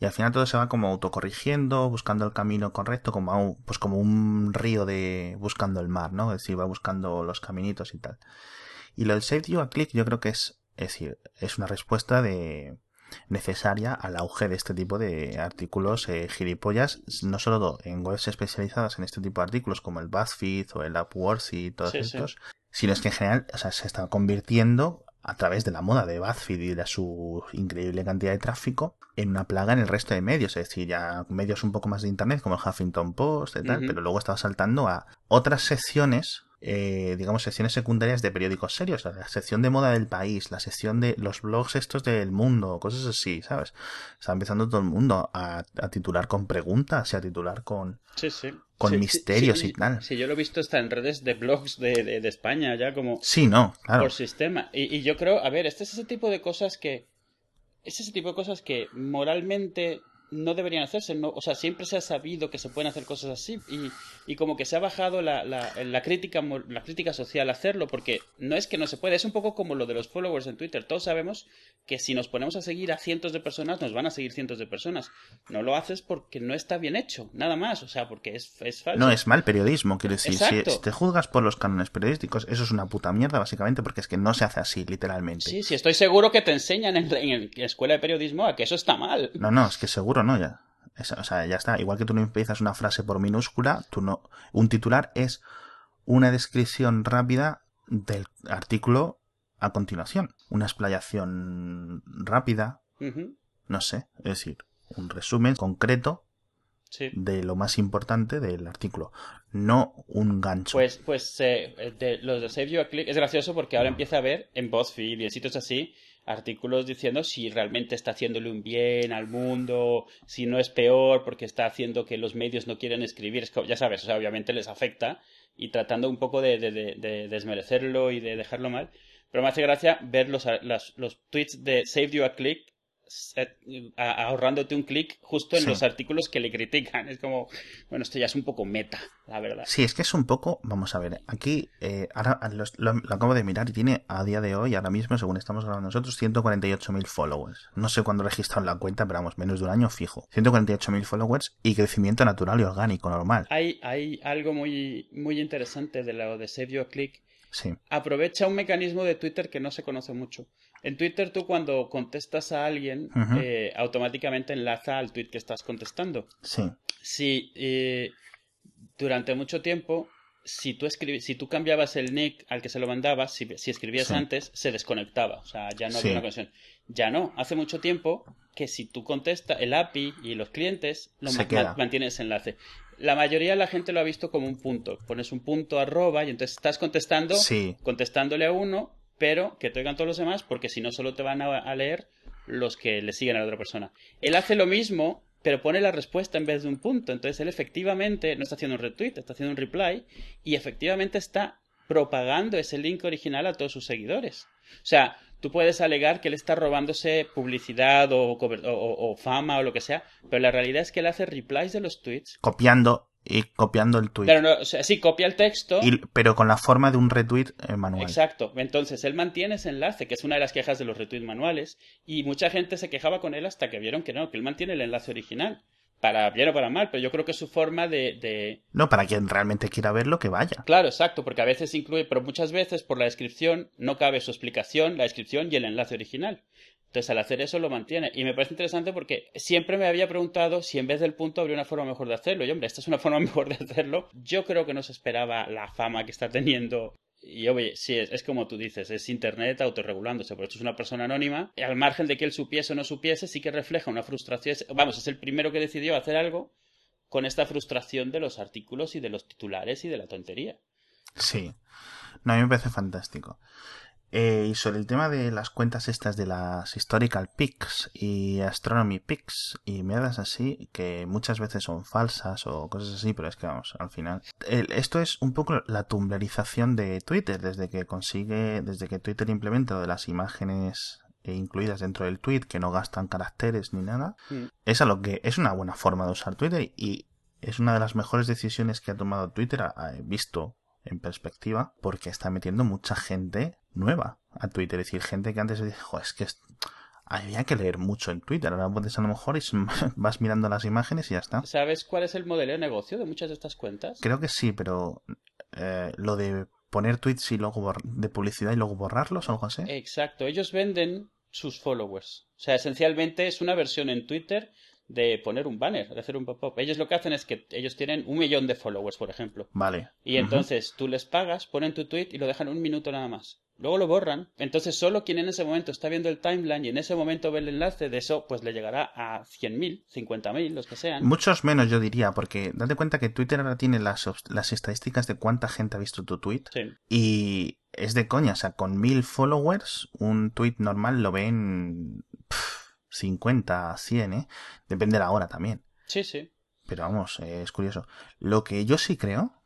y al final todo se va como autocorrigiendo, buscando el camino correcto, como pues como un río de buscando el mar, ¿no? Es decir, va buscando los caminitos y tal. Y lo del Save You a Click yo creo que es, es decir, es una respuesta de necesaria al auge de este tipo de artículos eh, gilipollas, no solo en webs especializadas en este tipo de artículos como el BuzzFeed o el Upworthy y todos estos, sino es que en general o sea, se está convirtiendo a través de la moda de BuzzFeed y de su increíble cantidad de tráfico en una plaga en el resto de medios, es decir, ya medios un poco más de internet como el Huffington Post y tal, pero luego estaba saltando a otras secciones eh, digamos, secciones secundarias de periódicos serios, la sección de moda del país, la sección de los blogs estos del mundo, cosas así, ¿sabes? Está empezando todo el mundo a, titular con preguntas y a titular con, con misterios y tal. Sí, yo lo he visto hasta en redes de blogs de, de, España, ya como... Sí, no, claro. Por sistema. Y, y yo creo, a ver, este es ese tipo de cosas que... Es ese tipo de cosas que moralmente no deberían hacerse, no, o sea, siempre se ha sabido que se pueden hacer cosas así y, y como que se ha bajado la, la, la, crítica, la crítica social a hacerlo, porque no es que no se puede, es un poco como lo de los followers en Twitter, todos sabemos que si nos ponemos a seguir a cientos de personas, nos van a seguir cientos de personas, no lo haces porque no está bien hecho, nada más, o sea, porque es, es falso. No, es mal periodismo, quiero decir, si, te juzgas por los cánones periodísticos, eso es una puta mierda, básicamente, porque es que no se hace así, literalmente. Sí, sí, estoy seguro que te enseñan en, en la escuela de periodismo a que eso está mal. No, no, es que seguro no, ya. o sea, ya está. Igual que tú no empiezas una frase por minúscula, tú no. Un titular es una descripción rápida del artículo a continuación. Una explayación rápida. No sé. Es decir, un resumen concreto de lo más importante del artículo, no un gancho. Pues, pues eh, de, los de Save You a Click es gracioso porque ahora empieza a ver en BuzzFeed y en sitios así artículos diciendo si realmente está haciéndole un bien al mundo, si no es peor porque está haciendo que los medios no quieren escribir, ya sabes, o sea, obviamente les afecta y tratando un poco de, de, desmerecerlo y de dejarlo mal. Pero me hace gracia ver los, los tweets de Save You a Click ahorrándote un clic justo en los artículos que le critican. Es como, bueno, esto ya es un poco meta, la verdad. Sí, es que es un poco, vamos a ver, aquí eh, ahora lo, acabo de mirar y tiene a día de hoy, ahora mismo, según estamos grabando nosotros, 148.000 followers. No sé cuándo registraron la cuenta, pero vamos, menos de un año fijo. 148.000 followers y crecimiento natural y orgánico, normal. Hay, hay algo muy, muy interesante de lo de Save Your Click. Sí. Aprovecha un mecanismo de Twitter que no se conoce mucho. En Twitter tú cuando contestas a alguien, eh, automáticamente enlaza al tweet que estás contestando. Sí. Si eh, durante mucho tiempo si tú, si tú cambiabas el nick al que se lo mandabas, si, escribías antes, se desconectaba. O sea, ya no había una conexión. Ya no. Hace mucho tiempo que si tú contestas, el API y los clientes lo mantienen ese enlace. La mayoría de la gente lo ha visto como un punto. Pones un punto arroba y entonces estás contestando, contestándole a uno, pero que te oigan todos los demás, porque si no solo te van a leer los que le siguen a la otra persona. Él hace lo mismo, pero pone la respuesta en vez de un punto. Entonces él efectivamente no está haciendo un retweet, está haciendo un reply y efectivamente está propagando ese link original a todos sus seguidores. O sea, tú puedes alegar que él está robándose publicidad o, fama o lo que sea, pero la realidad es que él hace replies de los tweets. Copiando y copiando el tweet. Pero no, o sea, sí, copia el texto. pero con la forma de un retweet eh, manual. Exacto. Entonces, él mantiene ese enlace, que es una de las quejas de los retweets manuales, y mucha gente se quejaba con él hasta que vieron que no, que él mantiene el enlace original. Para bien o para mal, pero yo creo que es su forma de, de... No, para quien realmente quiera verlo, que vaya. Claro, exacto, porque a veces incluye, pero muchas veces por la descripción no cabe su explicación, la descripción y el enlace original. Entonces, al hacer eso lo mantiene. Y me parece interesante porque siempre me había preguntado si en vez del punto habría una forma mejor de hacerlo. Y hombre, esta es una forma mejor de hacerlo. Yo creo que no se esperaba la fama que está teniendo y oye, sí, es, como tú dices, es Internet autorregulándose, porque esto es una persona anónima, y al margen de que él supiese o no supiese, sí que refleja una frustración. Vamos, es el primero que decidió hacer algo con esta frustración de los artículos y de los titulares y de la tontería. Sí, no, a mí me parece fantástico. Eh, y sobre el tema de las cuentas estas de las Historical Pics y Astronomy Pics y mierdas así, que muchas veces son falsas o cosas así, pero es que vamos, al final. esto es un poco la tumblerización de Twitter, desde que consigue, desde que Twitter implementa lo de las imágenes incluidas dentro del tweet que no gastan caracteres ni nada. Mm. Es a lo que es una buena forma de usar Twitter y es una de las mejores decisiones que ha tomado Twitter, visto en perspectiva, porque está metiendo mucha gente nueva a Twitter. Es decir, gente que antes dijo, es que había que leer mucho en Twitter. Ahora puedes a lo mejor y vas mirando las imágenes y ya está. ¿Sabes cuál es el modelo de negocio de muchas de estas cuentas? Creo que sí, pero eh, lo de poner tweets y luego de publicidad y luego borrarlos, algo así. Exacto, ellos venden sus followers. O sea, esencialmente es una versión en Twitter de poner un banner, de hacer un pop-up. Ellos lo que hacen es que ellos tienen un millón de followers, por ejemplo. Vale. Y entonces tú les pagas, ponen tu tweet y lo dejan un minuto nada más. Luego lo borran. Entonces solo quien en ese momento está viendo el timeline y en ese momento ve el enlace de eso, pues le llegará a 100.000, 50.000, los que sean. Muchos menos yo diría, porque date cuenta que Twitter ahora tiene las, las estadísticas de cuánta gente ha visto tu tweet. Sí. Y es de coña, o sea, con mil followers, un tweet normal lo ven... 50, 100, ¿eh? Depende de la hora también. Sí, sí. Pero vamos, eh, es curioso. Lo que yo sí creo,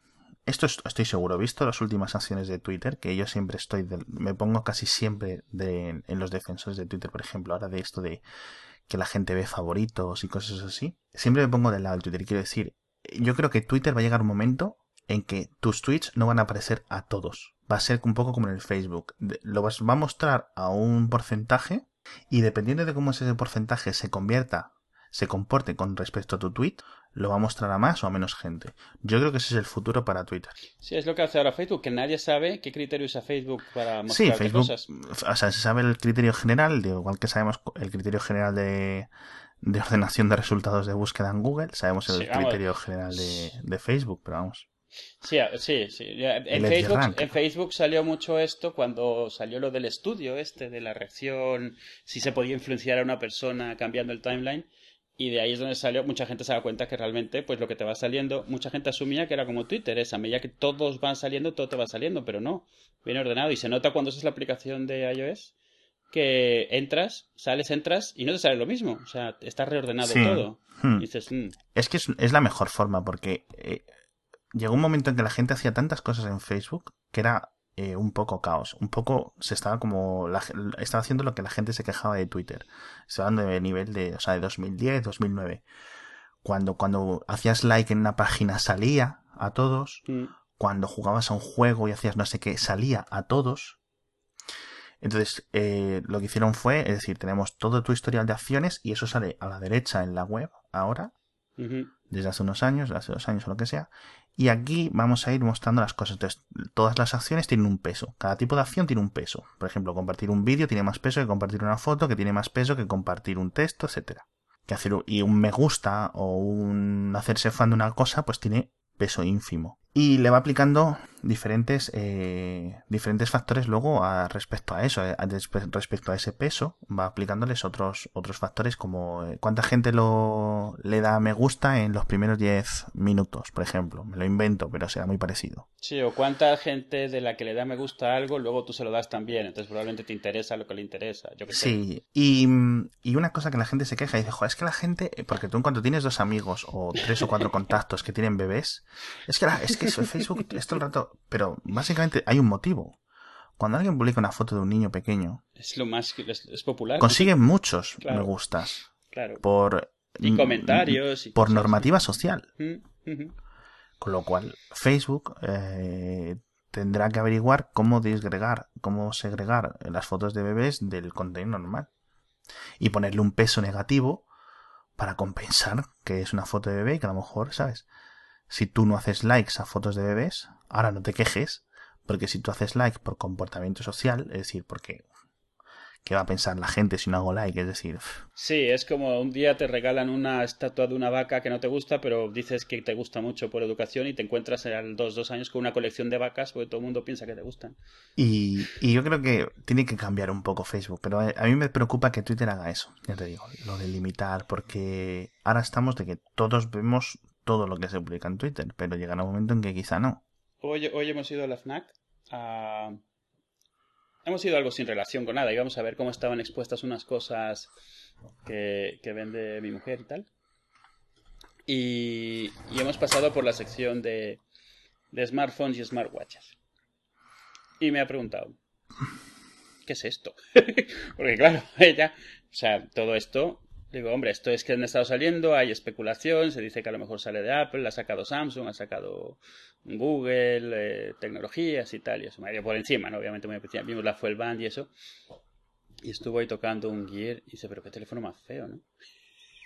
esto estoy seguro, visto las últimas acciones de Twitter, que yo siempre estoy, me pongo casi siempre de, en los defensores de Twitter, por ejemplo, ahora de esto de que la gente ve favoritos y cosas así, siempre me pongo del lado del Twitter. Y quiero decir, yo creo que Twitter va a llegar un momento en que tus tweets no van a aparecer a todos. Va a ser un poco como en el Facebook. Lo va a mostrar a un porcentaje y dependiendo de cómo ese porcentaje se convierta, se comporte con respecto a tu tweet, lo va a mostrar a más o a menos gente. Yo creo que ese es el futuro para Twitter. Sí, es lo que hace ahora Facebook, que nadie sabe qué criterio usa Facebook para mostrar sí, Facebook, O sea, se sabe el criterio general, igual que sabemos el criterio general de, de ordenación de resultados de búsqueda en Google, sabemos el criterio general de, de Facebook, pero vamos. Sí, sí, sí. En Facebook, en Facebook, salió mucho esto cuando salió lo del estudio este de la reacción, si se podía influenciar a una persona cambiando el timeline. Y de ahí es donde salió, mucha gente se da cuenta que realmente, pues lo que te va saliendo, mucha gente asumía que era como Twitter, esa, medida que todos van saliendo, todo te va saliendo, pero no, viene ordenado. Y se nota cuando es la aplicación de iOS, que entras, sales, entras y no te sale lo mismo. O sea, está reordenado todo. Hmm. dices, mm". Es que es, la mejor forma porque eh, llegó un momento en que la gente hacía tantas cosas en Facebook que era eh, un poco caos. Un poco se estaba como. estaba haciendo lo que la gente se quejaba de Twitter. Estaba hablando de nivel de. O sea, de 2010, 2009. Cuando, cuando hacías like en una página salía a todos. Mm. Cuando jugabas a un juego y hacías no sé qué, salía a todos. Entonces, eh, lo que hicieron fue, es decir, tenemos todo tu historial de acciones y eso sale a la derecha en la web ahora, desde hace unos años, hace dos años o lo que sea, y aquí vamos a ir mostrando las cosas. Entonces, todas las acciones tienen un peso. Cada tipo de acción tiene un peso. Por ejemplo, compartir un vídeo tiene más peso que compartir una foto, que tiene más peso que compartir un texto, etcétera. Que hacer y un me gusta o un hacerse fan de una cosa, pues tiene peso ínfimo. y le va aplicando diferentes eh, diferentes factores luego a, respecto a eso, eh, a, respecto a ese peso, va aplicándoles otros otros factores como eh, cuánta gente lo le da me gusta en los primeros 10 minutos, por ejemplo. Me lo invento, pero será muy parecido. Sí, o cuánta gente de la que le da me gusta algo, luego tú se lo das también, entonces probablemente te interesa lo que le interesa. Yo sí, y, y, una cosa que la gente se queja y dice, Joder, es que la gente, porque tú en cuanto tienes dos amigos o tres o cuatro contactos que tienen bebés, es que, es que Facebook es todo el rato, pero básicamente hay un motivo. Cuando alguien publica una foto de un niño pequeño, es lo más es, popular. Consigue muchos me gustas. Claro. Por y comentarios y por normativa social. Mm, Con lo cual, Facebook eh, tendrá que averiguar cómo disgregar, cómo segregar las fotos de bebés del contenido normal. Y ponerle un peso negativo para compensar que es una foto de bebé y que a lo mejor, ¿sabes? Si tú no haces likes a fotos de bebés, ahora no te quejes, porque si tú haces like por comportamiento social, es decir, porque ¿qué va a pensar la gente si no hago like? Es decir... Sí, es como un día te regalan una estatua de una vaca que no te gusta, pero dices que te gusta mucho por educación y te encuentras al dos, dos años con una colección de vacas porque todo el mundo piensa que te gustan. Y, y yo creo que tiene que cambiar un poco Facebook, pero a mí me preocupa que Twitter haga eso, ya te digo, lo de limitar, porque ahora estamos de que todos vemos todo lo que se publica en Twitter, pero llegará un momento en que quizá no. Hoy, hemos ido a la FNAC Hemos ido algo sin relación con nada. Íbamos a ver cómo estaban expuestas unas cosas que, vende mi mujer y tal. Y, hemos pasado por la sección de, de smartphones y smartwatches. Y me ha preguntado, ¿qué es esto? Porque claro, ella, o sea, todo esto Digo, hombre, esto es que han estado saliendo, hay especulación, se dice que a lo mejor sale de Apple, ha sacado Samsung, ha sacado Google, eh, tecnologías y tal, y eso, me por encima, ¿no? Obviamente muy especial, vimos la Fuel Band y eso, y estuvo ahí tocando un Gear y dice, pero qué teléfono más feo, ¿no?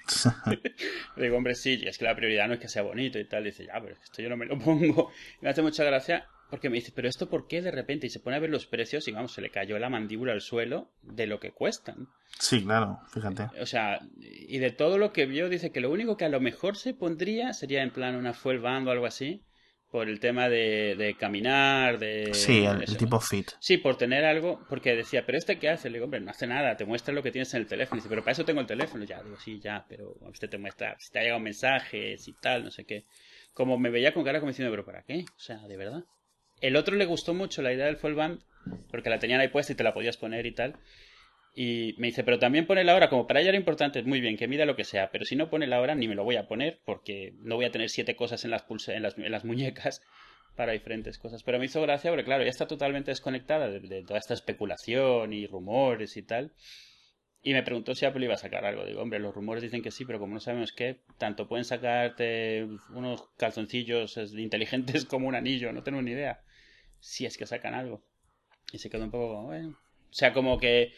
Digo, hombre, sí, es que la prioridad no es que sea bonito y tal, dice, ya, pero esto yo no me lo pongo. Y me hace mucha gracia porque me dice, pero esto por qué de repente? Y se pone a ver los precios y vamos, se le cayó la mandíbula al suelo de lo que cuestan. Sí, claro, fíjate. O sea, y de todo lo que vio, dice que lo único que a lo mejor se pondría sería en plan una fuel band o algo así, por el tema de, caminar, de... Sí, el, tipo fit. Sí, por tener algo, porque decía, pero este qué hace? Le digo, hombre, no hace nada, te muestra lo que tienes en el teléfono. dice, pero para eso tengo el teléfono. Ya, digo, sí, ya, pero usted te muestra, si te ha llegado mensajes y tal, no sé qué. Como me veía con cara como diciendo, pero ¿para qué? O sea, de verdad. El otro le gustó mucho la idea del full band, porque la tenían ahí puesta y te la podías poner y tal. Y me dice, pero también pone la hora, como para ella era importante, muy bien, que mida lo que sea, pero si no pone la hora ni me lo voy a poner, porque no voy a tener siete cosas en las, en las, muñecas para diferentes cosas. Pero me hizo gracia porque, claro, ya está totalmente desconectada de, toda esta especulación y rumores y tal. Y me preguntó si Apple iba a sacar algo. Digo, hombre, los rumores dicen que sí, pero como no sabemos qué, tanto pueden sacarte unos calzoncillos inteligentes como un anillo, no tengo ni idea si es que sacan algo. Y se quedó un poco como, bueno. O sea, como que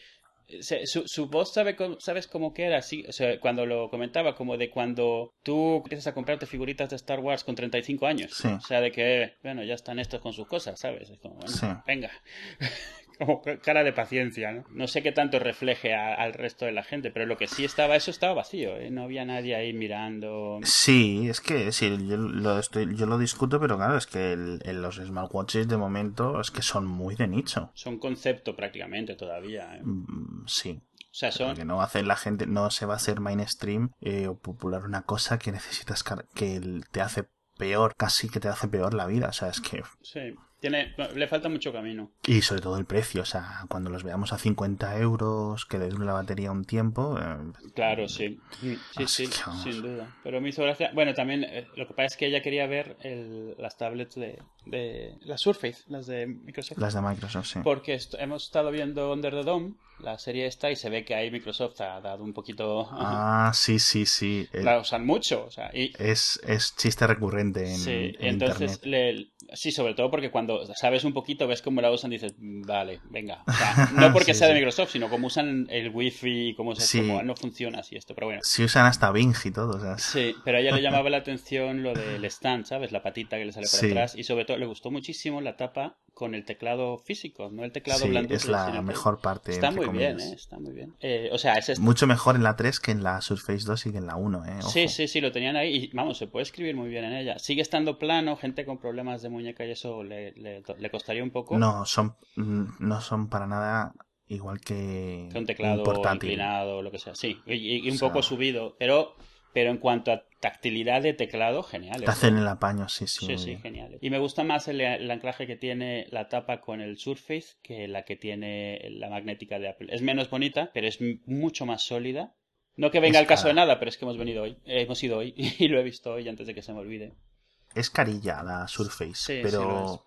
su, su, voz sabe sabes cómo que era así o sea cuando lo comentaba como de cuando tú empiezas a comprarte figuritas de Star Wars con 35 años o sea de que bueno ya están estos con sus cosas sabes es como bueno, venga como cara de paciencia, ¿no? No sé qué tanto refleje al resto de la gente, pero lo que sí estaba, eso estaba vacío, ¿eh? No había nadie ahí mirando. Sí, es que sí, yo lo, estoy, yo lo discuto, pero claro, es que los smartwatches de momento es que son muy de nicho. Son concepto prácticamente todavía, ¿eh? Mm, sí. O sea, son... Porque no hace la gente, no se va a hacer mainstream eh, o popular una cosa que necesitas que te hace peor, casi que te hace peor la vida. O sea, es que. Sí. Tiene, le falta mucho camino. Y sobre todo el precio, o sea, cuando los veamos a 50 euros, que le dure la batería un tiempo. Eh, claro, sí. Sí, sí, sin duda. Pero me hizo gracia. Bueno, también eh, lo que pasa es que ella quería ver el, las tablets de, de. Las Surface, las de Microsoft. Las de Microsoft, sí. Porque hemos estado viendo Under the Dome, la serie esta, y se ve que ahí Microsoft ha dado un poquito. Ah, sí, sí, sí. La usan mucho, o sea. Y... Es, es chiste recurrente en. Sí, entonces le, Sí, sobre todo porque cuando sabes un poquito, ves cómo la usan, dices, vale, venga. no porque sea de Microsoft, sino como usan el wifi, cómo, se, no funciona así esto, pero bueno. Sí usan hasta Bing y todo, Sí, pero a ella le llamaba la atención lo del stand, ¿sabes? La patita que le sale por atrás. Y sobre todo le gustó muchísimo la tapa con el teclado físico, no el teclado Sí, blando. es la mejor parte. Está entre muy bien. ¿eh? Está muy bien. Eh, o sea, es este- Mucho mejor en la 3 que en la Surface 2 y que en la 1, ¿eh? Ojo. Sí, sí, sí, lo tenían ahí y vamos, se puede escribir muy bien en ella. Sigue estando plano, gente con problemas de muñeca y eso le, le- le costaría un poco. No, son, mm, no son para nada igual que, que un teclado portátil. inclinado o lo que sea. Sí, y, un O sea- poco subido, pero, pero en cuanto a tactilidad de teclado, genial. Te hacen el apaño, sí, sí. Sí, sí, genial. Y me gusta más el, el anclaje que tiene la tapa con el Surface que la que tiene la magnética de Apple. Es menos bonita, pero es mucho más sólida. No que venga Es el caso de nada, pero es que hemos venido hoy. Eh, hemos ido hoy y lo he visto hoy antes de que se me olvide. Es carilla la Surface, Sí, pero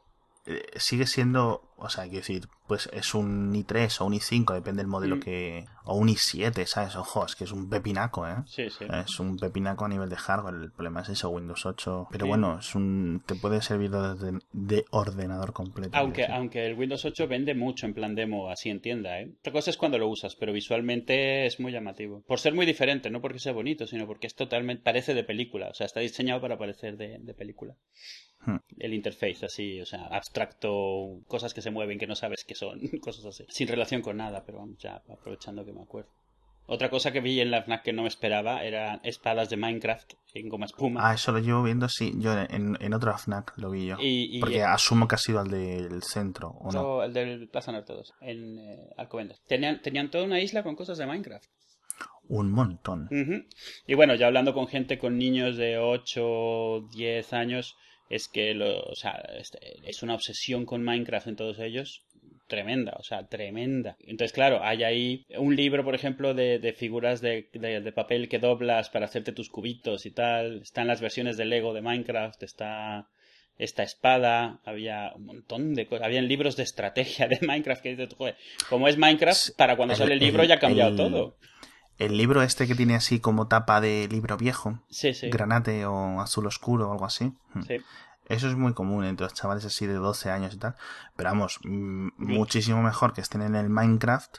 eh, sigue siendo, o sea, quiero decir, pues es un i3 o un i5, depende del modelo Mm. que... O un i7, ¿sabes? Ojo, es que es un pepinaco, ¿eh? Sí, sí. Es un pepinaco a nivel de hardware, el problema es eso, Windows 8. Pero Sí. bueno, es un te puede servir de, de ordenador completo. Aunque, aunque el Windows 8 vende mucho en plan demo, así en tienda, ¿eh? Otra cosa es cuando lo usas, pero visualmente es muy llamativo. Por ser muy diferente, no porque sea bonito, sino porque es totalmente, parece de película. O sea, está diseñado para parecer de, de película. Hmm. El interface así, o sea, abstracto, cosas que se mueven que no sabes qué son, cosas así. Sin relación con nada, pero vamos, ya aprovechando que me acuerdo. Otra cosa que vi en la FNAC que no me esperaba eran espadas de Minecraft en goma espuma. Ah, eso lo llevo viendo, sí. Yo en, en otro FNAC lo vi yo. Y- y- Porque asumo que ha sido al del centro, ¿o no? El del Plaza Norte 2, en eh, Alcobendas. Tenían, tenían toda una isla con cosas de Minecraft. Un montón. Y bueno, ya hablando con gente con niños de 8, 10 años, es que lo, o sea, este, es una obsesión con Minecraft en todos ellos. Tremenda, o sea, tremenda. Entonces, claro, hay ahí un libro, por ejemplo, de, de figuras de, de- de papel que doblas para hacerte tus cubitos y tal. Están las versiones de Lego de Minecraft, está esta espada, había un montón de cosas. Habían libros de estrategia de Minecraft que dices, joder, como es Minecraft, para cuando sale el libro ya ha cambiado todo. El libro este que tiene así como tapa de libro viejo, Sí, sí. granate o azul oscuro o algo así. Hmm. sí. Eso es muy común entre los chavales así de 12 años y tal. Pero vamos, mm, muchísimo mejor que estén en el Minecraft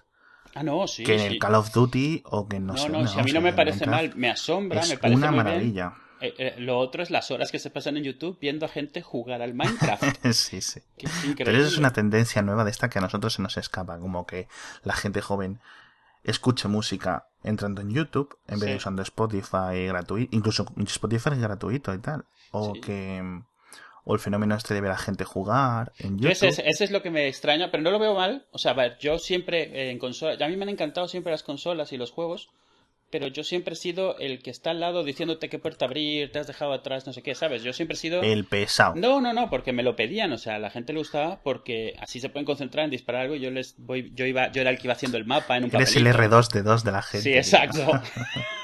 Ah, no, sí. que en el Call of Duty o que no, No, sé. no, dónde, si a mí no me parece Minecraft mal, me asombra, Es me parece una muy bien. maravilla. Eh, eh, lo otro es las horas que se pasan en YouTube viendo a gente jugar al Minecraft. sí, sí. Pero eso es una tendencia nueva de esta que a nosotros se nos escapa, como que la gente joven escuche música entrando en YouTube en vez de usando Spotify gratuito, incluso Spotify es gratuito y tal, o Sí. que o el fenómeno este de ver a gente jugar en Yo YouTube. ese, ese es lo que me extraña, pero no lo veo mal. O sea, a ver, yo siempre eh, en consola, a mí me han encantado siempre las consolas y los juegos, pero yo siempre he sido el que está al lado diciéndote qué puerta abrir, te has dejado atrás, no sé qué, ¿sabes? Yo siempre he sido... El pesado. No, no, no, porque me lo pedían, o sea, a la gente le gustaba porque así se pueden concentrar en disparar algo y yo les voy, yo iba, yo era el que iba haciendo el mapa en un Eres el papelito. R2D2 de la gente. Sí, exacto.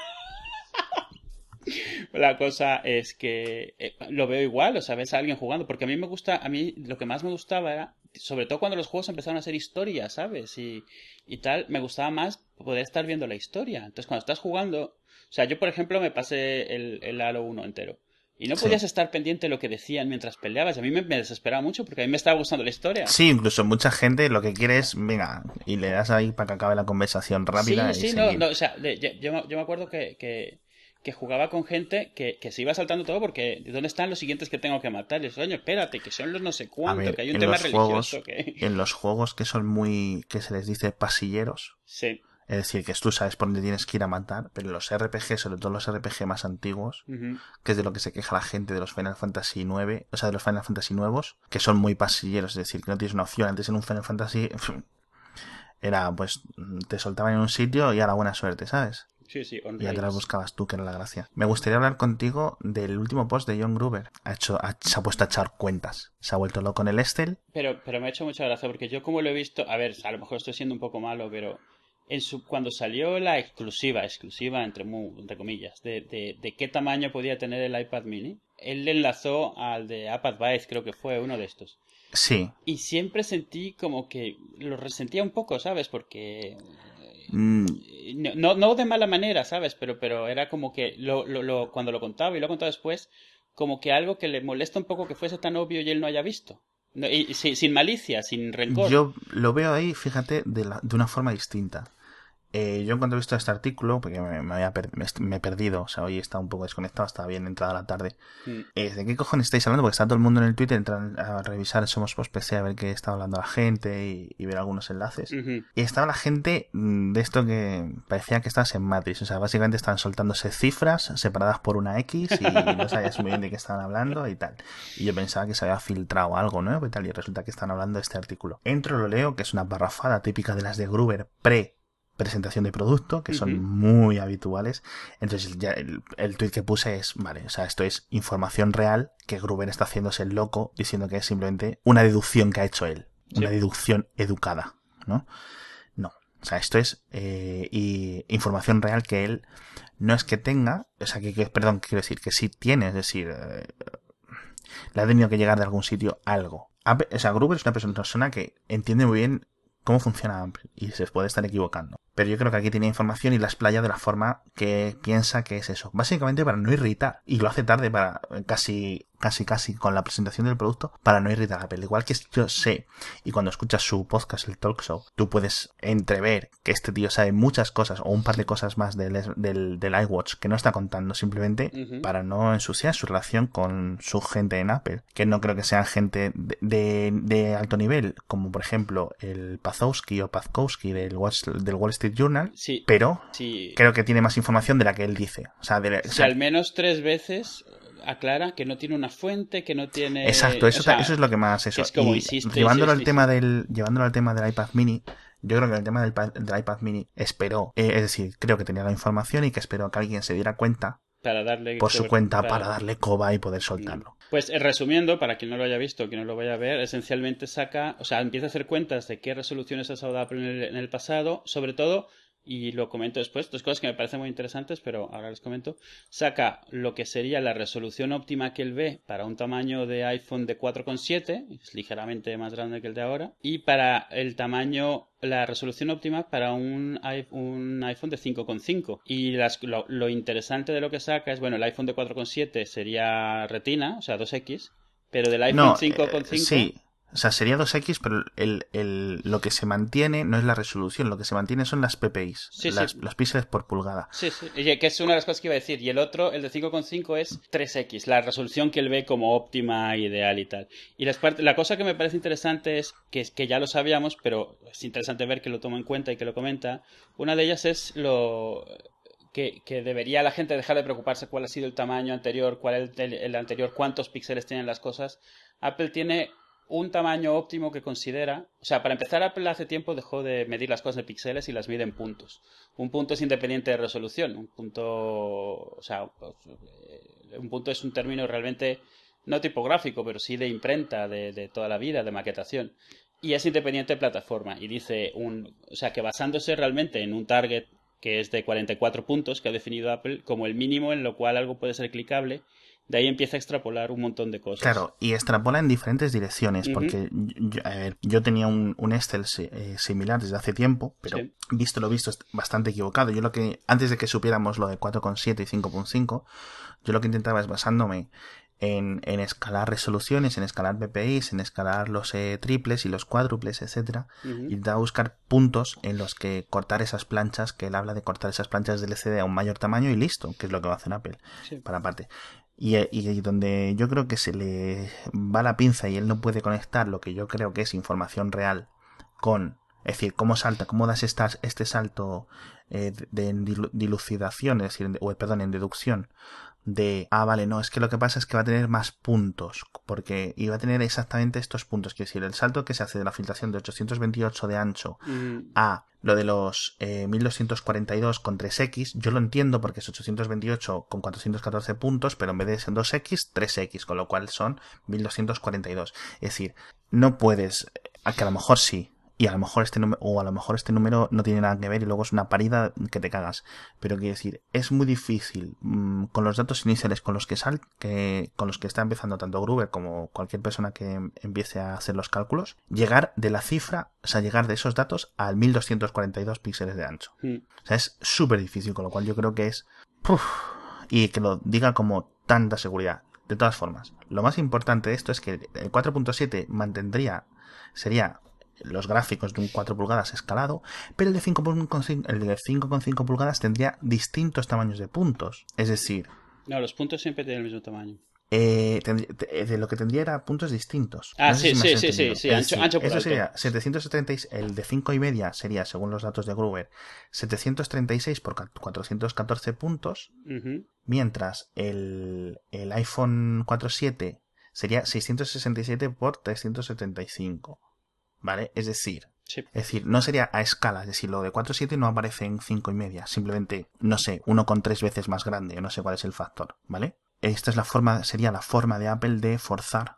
La cosa es que eh, lo veo igual, o sea, ves a alguien jugando, porque a mí me gusta, a mí lo que más me gustaba era, sobre todo cuando los juegos empezaron a ser historias, ¿sabes? Y, y tal, me gustaba más poder estar viendo la historia. Entonces, cuando estás jugando, o sea, yo por ejemplo me pasé el, el Halo 1 entero. Y no Sí. podías estar pendiente de lo que decían mientras peleabas. Y a mí me, me desesperaba mucho porque a mí me estaba gustando la historia. Sí, incluso mucha gente lo que quiere es, venga, y le das ahí para que acabe la conversación rápida. Sí, y sí, no, no, o sea, de- yo, yo me- yo me acuerdo que, que, que jugaba con gente que, que se iba saltando todo porque ¿dónde están los siguientes que tengo que matar? Y coño, espérate, que son los no sé cuánto, ver, que hay un tema juegos, religioso que... en los juegos que son muy, que se les dice pasilleros, Sí. es decir, que tú sabes por dónde tienes que ir a matar, pero los RPG, sobre todo los RPG más antiguos, que es de lo que se queja la gente de los Final Fantasy 9, o sea, de los Final Fantasy nuevos, que son muy pasilleros, es decir, que no tienes una opción. Antes en un Final Fantasy era, pues, te soltaban en un sitio y a la buena suerte, ¿sabes? Sí, sí, on ya te las rails. buscabas tú, que era la gracia. Me gustaría hablar contigo del último post de John Gruber. Ha hecho, ha- se ha puesto a echar cuentas. Se ha vuelto loco en el Estel. Pero, pero me ha hecho mucha gracia porque yo como lo he visto, a ver, a lo mejor estoy siendo un poco malo, pero en su, cuando salió la exclusiva, exclusiva entre, comillas, de, de, de qué tamaño podía tener el iPad mini, él le enlazó al de iPad Byte, creo que fue uno de estos. Sí. Y siempre sentí como que lo resentía un poco, ¿sabes? Porque... Mm, No, no, de mala manera, ¿sabes? Pero, pero era como que cuando lo contaba y lo he contado después, como que algo que le molesta un poco que fuese tan obvio y él no haya visto. Sin, malicia, sin rencor. yo lo veo ahí, fíjate, de una forma distinta. Eh, yo en cuanto he visto este artículo, porque me, me había me, he perdido, o sea, hoy está un poco desconectado, estaba bien entrada la tarde. Mm. Eh, ¿De qué cojones estáis hablando? Porque está todo el mundo en el Twitter, entran a revisar Somos Post PC a ver qué está hablando la gente y, ver algunos enlaces. Y estaba la gente mm, de esto que parecía que estás en Matrix, o sea, básicamente estaban soltándose cifras separadas por una X y no sabías muy bien de qué estaban hablando y tal. Y yo pensaba que se había filtrado algo nuevo y tal, y resulta que están hablando de este artículo. Entro, lo leo, que es una barrafada típica de las de Gruber pre presentación de producto, que son muy habituales. Entonces ya el, el tweet que puse es, vale, o sea, esto es información real que Gruber está haciéndose el loco diciendo que es simplemente una deducción que ha hecho él, una deducción educada, ¿no? No, o sea, esto es eh, y información real que él no es que tenga, o sea, que, perdón, quiero decir, que sí tiene, es decir, eh, le ha tenido que llegar de algún sitio algo. O sea, Gruber es una persona que entiende muy bien cómo funciona Ample y se puede estar equivocando. Pero yo creo que aquí tiene información y las playa de la forma que piensa que es eso. Básicamente para no irritar. Y lo hace tarde para casi, casi, casi con la presentación del producto para no irritar a Apple. Igual que yo sé, y cuando escuchas su podcast, el Talk Show, tú puedes entrever que este tío sabe muchas cosas o un par de cosas más del, del, del iWatch que no está contando simplemente para no ensuciar su relación con su gente en Apple. Que no creo que sean gente de, de, alto nivel, como por ejemplo el Pazowski o Pazkowski del, del Wall Street Journal, sí, pero creo que tiene más información de la que él dice. O sea, al menos tres veces aclara que no tiene una fuente, que no tiene... Exacto, eso, eso es lo que más eso. y llevándolo al tema del llevándolo al tema del iPad Mini, yo creo que el tema del, del iPad Mini esperó, eh, es decir, creo que tenía la información y que esperó que alguien se diera cuenta para darle por su cuenta para... darle coba y poder soltarlo. Pues eh, resumiendo, para quien no lo haya visto, quien no lo vaya a ver, esencialmente saca, o sea, empieza a hacer cuentas de qué resoluciones ha usado Apple en el, en el pasado, sobre todo y lo comento después, dos cosas que me parecen muy interesantes, pero ahora les comento. Saca lo que sería la resolución óptima que él ve para un tamaño de iPhone de 4,7, es ligeramente más grande que el de ahora, y para el tamaño, la resolución óptima para un, un iPhone de 5,5. Y las, lo, interesante de lo que saca es, bueno, el iPhone de 4,7 sería retina, o sea, 2X, pero del iPhone 5,5... O sea, sería 2X, pero el, el, lo que se mantiene no es la resolución, lo que se mantiene son las PPIs, los píxeles por pulgada. Sí, sí, que es una de las cosas que iba a decir. Y el otro, el de 5.5, es 3X, la resolución que él ve como óptima, ideal y tal. Y las la cosa que me parece interesante es que, que ya lo sabíamos, pero es interesante ver que lo toma en cuenta y que lo comenta. Una de ellas es lo, que, que, debería la gente dejar de preocuparse cuál ha sido el tamaño anterior, cuál es el, el, anterior, cuántos píxeles tienen las cosas. Apple tiene un tamaño óptimo que considera. O sea, para empezar, Apple hace tiempo dejó de medir las cosas en píxeles y las mide en puntos. Un punto es independiente de resolución. Un punto. O sea, eh, un punto es un término realmente no tipográfico, pero sí de imprenta de, de toda la vida, de maquetación. Y es independiente de plataforma. Y dice un. O sea, que basándose realmente en un target que es de 44 puntos que ha definido Apple como el mínimo en lo cual algo puede ser clicable de ahí empieza a extrapolar un montón de cosas. Claro, y extrapola en diferentes direcciones, porque yo, tenía un, Excel eh, similar desde hace tiempo, pero visto lo visto, es bastante equivocado. Yo lo que, antes de que supiéramos lo de 4,7 y 5,5, yo lo que intentaba es basándome en, en, escalar resoluciones, en escalar PPIs, en escalar los eh, triples y los cuádruples, etcétera, y intentaba buscar puntos en los que cortar esas planchas, que él habla de cortar esas planchas del LCD a un mayor tamaño y listo, que es lo que va a hacer Apple, para parte. Y, y, donde yo creo que se le va la pinza y él no puede conectar lo que yo creo que es información real con, es decir, cómo salta, cómo das este salto eh, de, dilucidación, es decir, o perdón, en deducción de, ah, vale, no, es que lo que pasa es que va a tener más puntos, porque iba a tener exactamente estos puntos, que decir, el salto que se hace de la filtración de 828 de ancho mm. a lo de los eh, 1242 con 3x, yo lo entiendo porque es 828 con 414 puntos, pero en vez de ser 2x, 3x, con lo cual son 1242. Es decir, no puedes, a que a lo mejor sí, y a lo mejor este número, o a lo mejor este número no tiene nada que ver y luego es una parida que te cagas. Pero quiero decir, es muy difícil mm, con los datos iniciales con los que sal, que, con los que está empezando tanto Gruber como cualquier persona que empiece a hacer los cálculos, llegar de la cifra, o sea, llegar de esos datos al 1242 píxeles de ancho. Hmm. O sea, es súper difícil, con lo cual yo creo que es, y que lo diga como tanta seguridad. De todas formas, lo más importante de esto es que el 4.7 mantendría, sería los gráficos de un 4 pulgadas escalado, pero el de 5,5 el de 5,5 pulgadas tendría distintos tamaños de puntos. Es decir... No, los puntos siempre tienen el mismo tamaño. Eh, eh, de lo que tendría era puntos distintos. Ah, sí, sí, sí, sí, sí, ancho, ancho por Eso sería 736, el de 5 y media sería, según los datos de Gruber, 736 por 414 puntos, mientras el, el iPhone 4.7 sería 667 por 375. ¿Vale? Es decir, es decir, no sería a escala, es decir, lo de 4.7 no aparece en 5 y media, simplemente, no sé, uno con tres veces más grande, no sé cuál es el factor, ¿vale? esta es la forma, sería la forma de Apple de forzar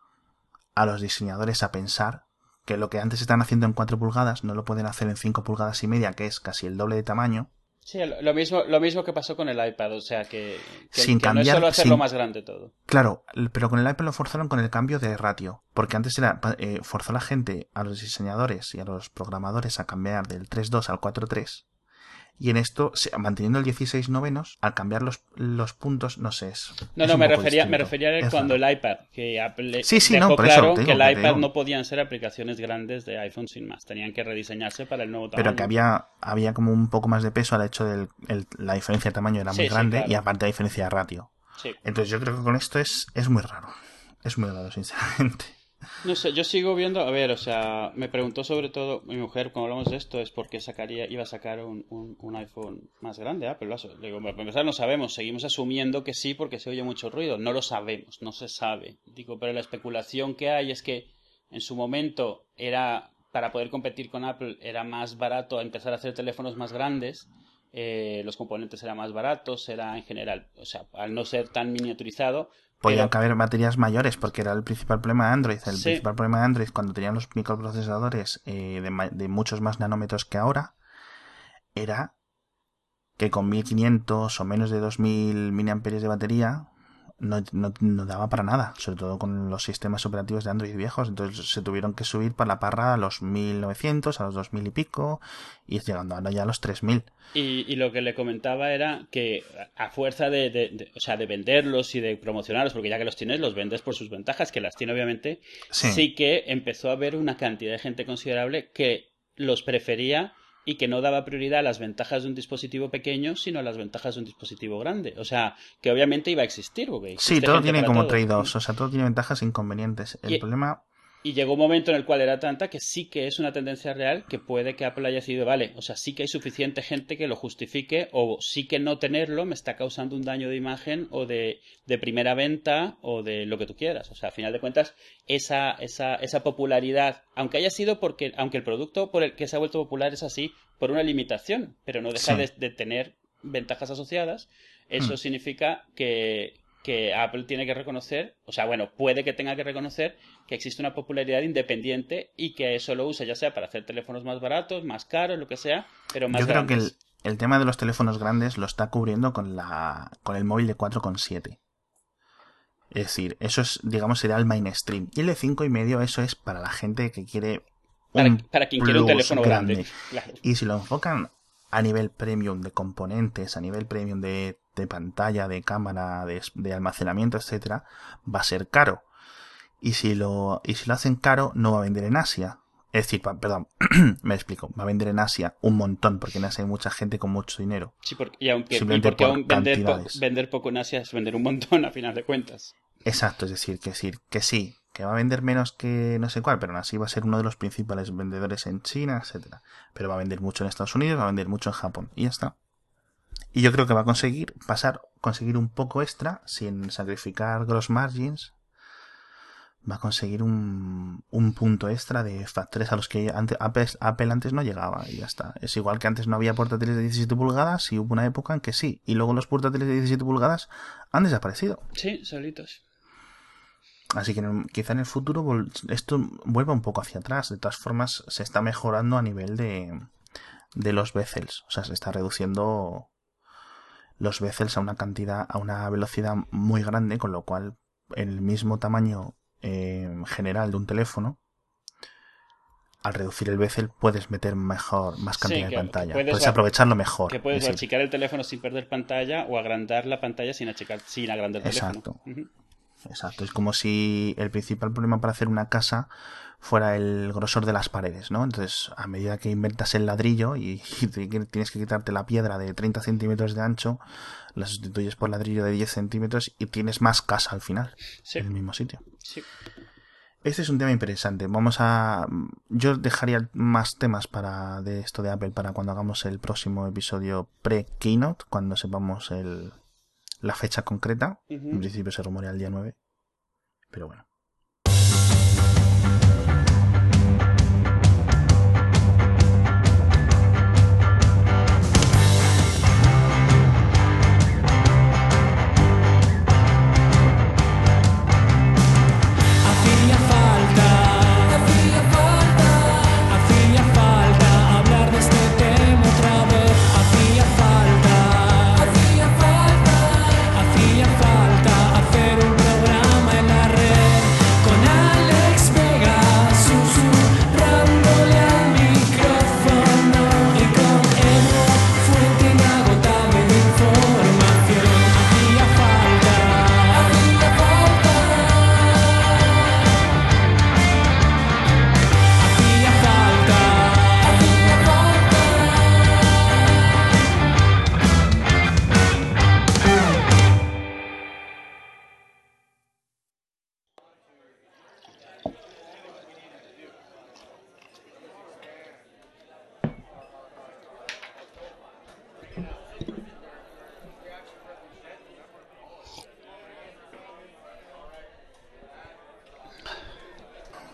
a los diseñadores a pensar que lo que antes están haciendo en 4 pulgadas no lo pueden hacer en 5 pulgadas y media, que es casi el doble de tamaño. Sí, lo mismo, lo mismo que pasó con el iPad, o sea que, sin cambiar, no es solo hacerlo más grande todo. Claro, pero con el iPad lo forzaron con el cambio de ratio, porque antes era eh, forzó a la gente, a los diseñadores y a los programadores a cambiar del 3.2 al 4.3 y en esto, manteniendo el 16 novenos, al cambiar los, los puntos, no sé. Es, no, no, me refería, me refería a cuando el iPad, que Apple sí, sí, no, claro que el iPad no podían ser aplicaciones grandes de iPhone sin más, tenían que rediseñarse para el nuevo tamaño. Pero que había, había como un poco más de peso al hecho de la diferencia de tamaño era muy grande y aparte la diferencia de ratio. Entonces yo creo que con esto es, es muy raro. Es muy raro, sinceramente. No sé, yo sigo viendo, a ver, o sea, me preguntó sobre todo mi mujer cuando hablamos de esto, es porque sacaría, iba a sacar un, un, iPhone más grande, Apple. Le digo, para empezar no sabemos, seguimos asumiendo que sí porque se oye mucho ruido, no lo sabemos, no se sabe. Digo, pero la especulación que hay es que en su momento era, para poder competir con Apple, era más barato empezar a hacer teléfonos más grandes, eh, los componentes eran más baratos, era en general, o sea, al no ser tan miniaturizado, Podían caber baterías mayores porque era el principal problema de Android. El principal problema de Android cuando tenían los microprocesadores eh, de, muchos más nanómetros que ahora era que con 1500 o menos de 2000 mAh de batería no, no, daba para nada, sobre todo con los sistemas operativos de Android viejos. Entonces se tuvieron que subir para la parra a los 1900, a los 2000 y pico, y llegando ahora ya a los 3000. Y, y lo que le comentaba era que a fuerza de, o sea, de venderlos y de promocionarlos, porque ya que los tienes, los vendes por sus ventajas, que las tiene obviamente, sí que empezó a haber una cantidad de gente considerable que los prefería y que no daba prioridad a las ventajas de un dispositivo pequeño, sino a las ventajas de un dispositivo grande. O sea, que obviamente iba a existir. sí, todo tiene como trade-offs, o sea, todo tiene ventajas e inconvenientes. El problema y llegó un momento en el cual era tanta que sí que es una tendencia real que puede que Apple haya sido, vale, o sea, sí que hay suficiente gente que lo justifique o sí que no tenerlo me está causando un daño de imagen o de, de primera venta o de lo que tú quieras. O sea, a final de cuentas, esa, esa, esa popularidad, aunque haya sido porque, aunque el producto por el que se ha vuelto popular es así, por una limitación, pero no deja de, tener ventajas asociadas, eso hmm. significa que, que Apple tiene que reconocer, o sea, bueno, puede que tenga que reconocer que existe una popularidad independiente y que eso lo usa ya sea para hacer teléfonos más baratos, más caros, lo que sea, pero más Yo creo que el, tema de los teléfonos grandes lo está cubriendo con la con el móvil de 4,7. Es decir, eso es, digamos, sería el mainstream. Y el de 5,5 y medio, eso es para la gente que quiere para, quien quiere un teléfono grande. Y si lo enfocan a nivel premium de componentes, a nivel premium de de pantalla, de cámara, de, almacenamiento, etcétera, va a ser caro. Y si lo, y si lo hacen caro, no va a vender en Asia. Es decir, perdón, me explico, va a vender en Asia un montón, porque en Asia hay mucha gente con mucho dinero. Sí, porque, y, aunque, porque aún vender, vender poco en Asia es vender un montón a final de cuentas. Exacto, es decir, que, decir, que sí, que va a vender menos que no sé cuál, pero aún así va a ser uno de los principales vendedores en China, etcétera. Pero va a vender mucho en Estados Unidos, va a vender mucho en Japón, y ya está. Y yo creo que va a conseguir pasar, conseguir un poco extra sin sacrificar gross margins. Va a conseguir un, un punto extra de factores a los que antes, Apple, antes no llegaba y ya está. Es igual que antes no había portátiles de 17 pulgadas y hubo una época en que sí. Y luego los portátiles de 17 pulgadas han desaparecido. Sí, solitos. Así que quizá en el futuro esto vuelva un poco hacia atrás. De todas formas, se está mejorando a nivel de, de los bezels. O sea, se está reduciendo los bezels a una cantidad, a una velocidad muy grande, con lo cual el mismo tamaño eh, general de un teléfono, al reducir el bezel puedes meter mejor, más cantidad de pantalla. Puedes, aprovecharlo mejor. Que puedes achicar el teléfono sin perder pantalla o agrandar la pantalla sin achicar, sin agrandar el Exacto. teléfono. Exacto, es como si el principal problema para hacer una casa fuera el grosor de las paredes, ¿no? Entonces, a medida que inventas el ladrillo y, tienes que quitarte la piedra de 30 centímetros de ancho, la sustituyes por ladrillo de 10 centímetros y tienes más casa al final, en el mismo sitio. Sí. Este es un tema interesante. Vamos a. Yo dejaría más temas para de esto de Apple para cuando hagamos el próximo episodio pre-keynote, cuando sepamos el, la fecha concreta. En principio se rumorea el día 9. Pero bueno.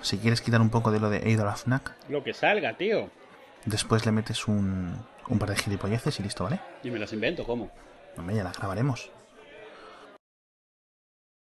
Si quieres quitar un poco de lo de Eidol Fnac. Lo que salga, tío. Después le metes un, un par de gilipolleces y listo, ¿vale? Y me las invento, ¿cómo? Hombre, ya las grabaremos.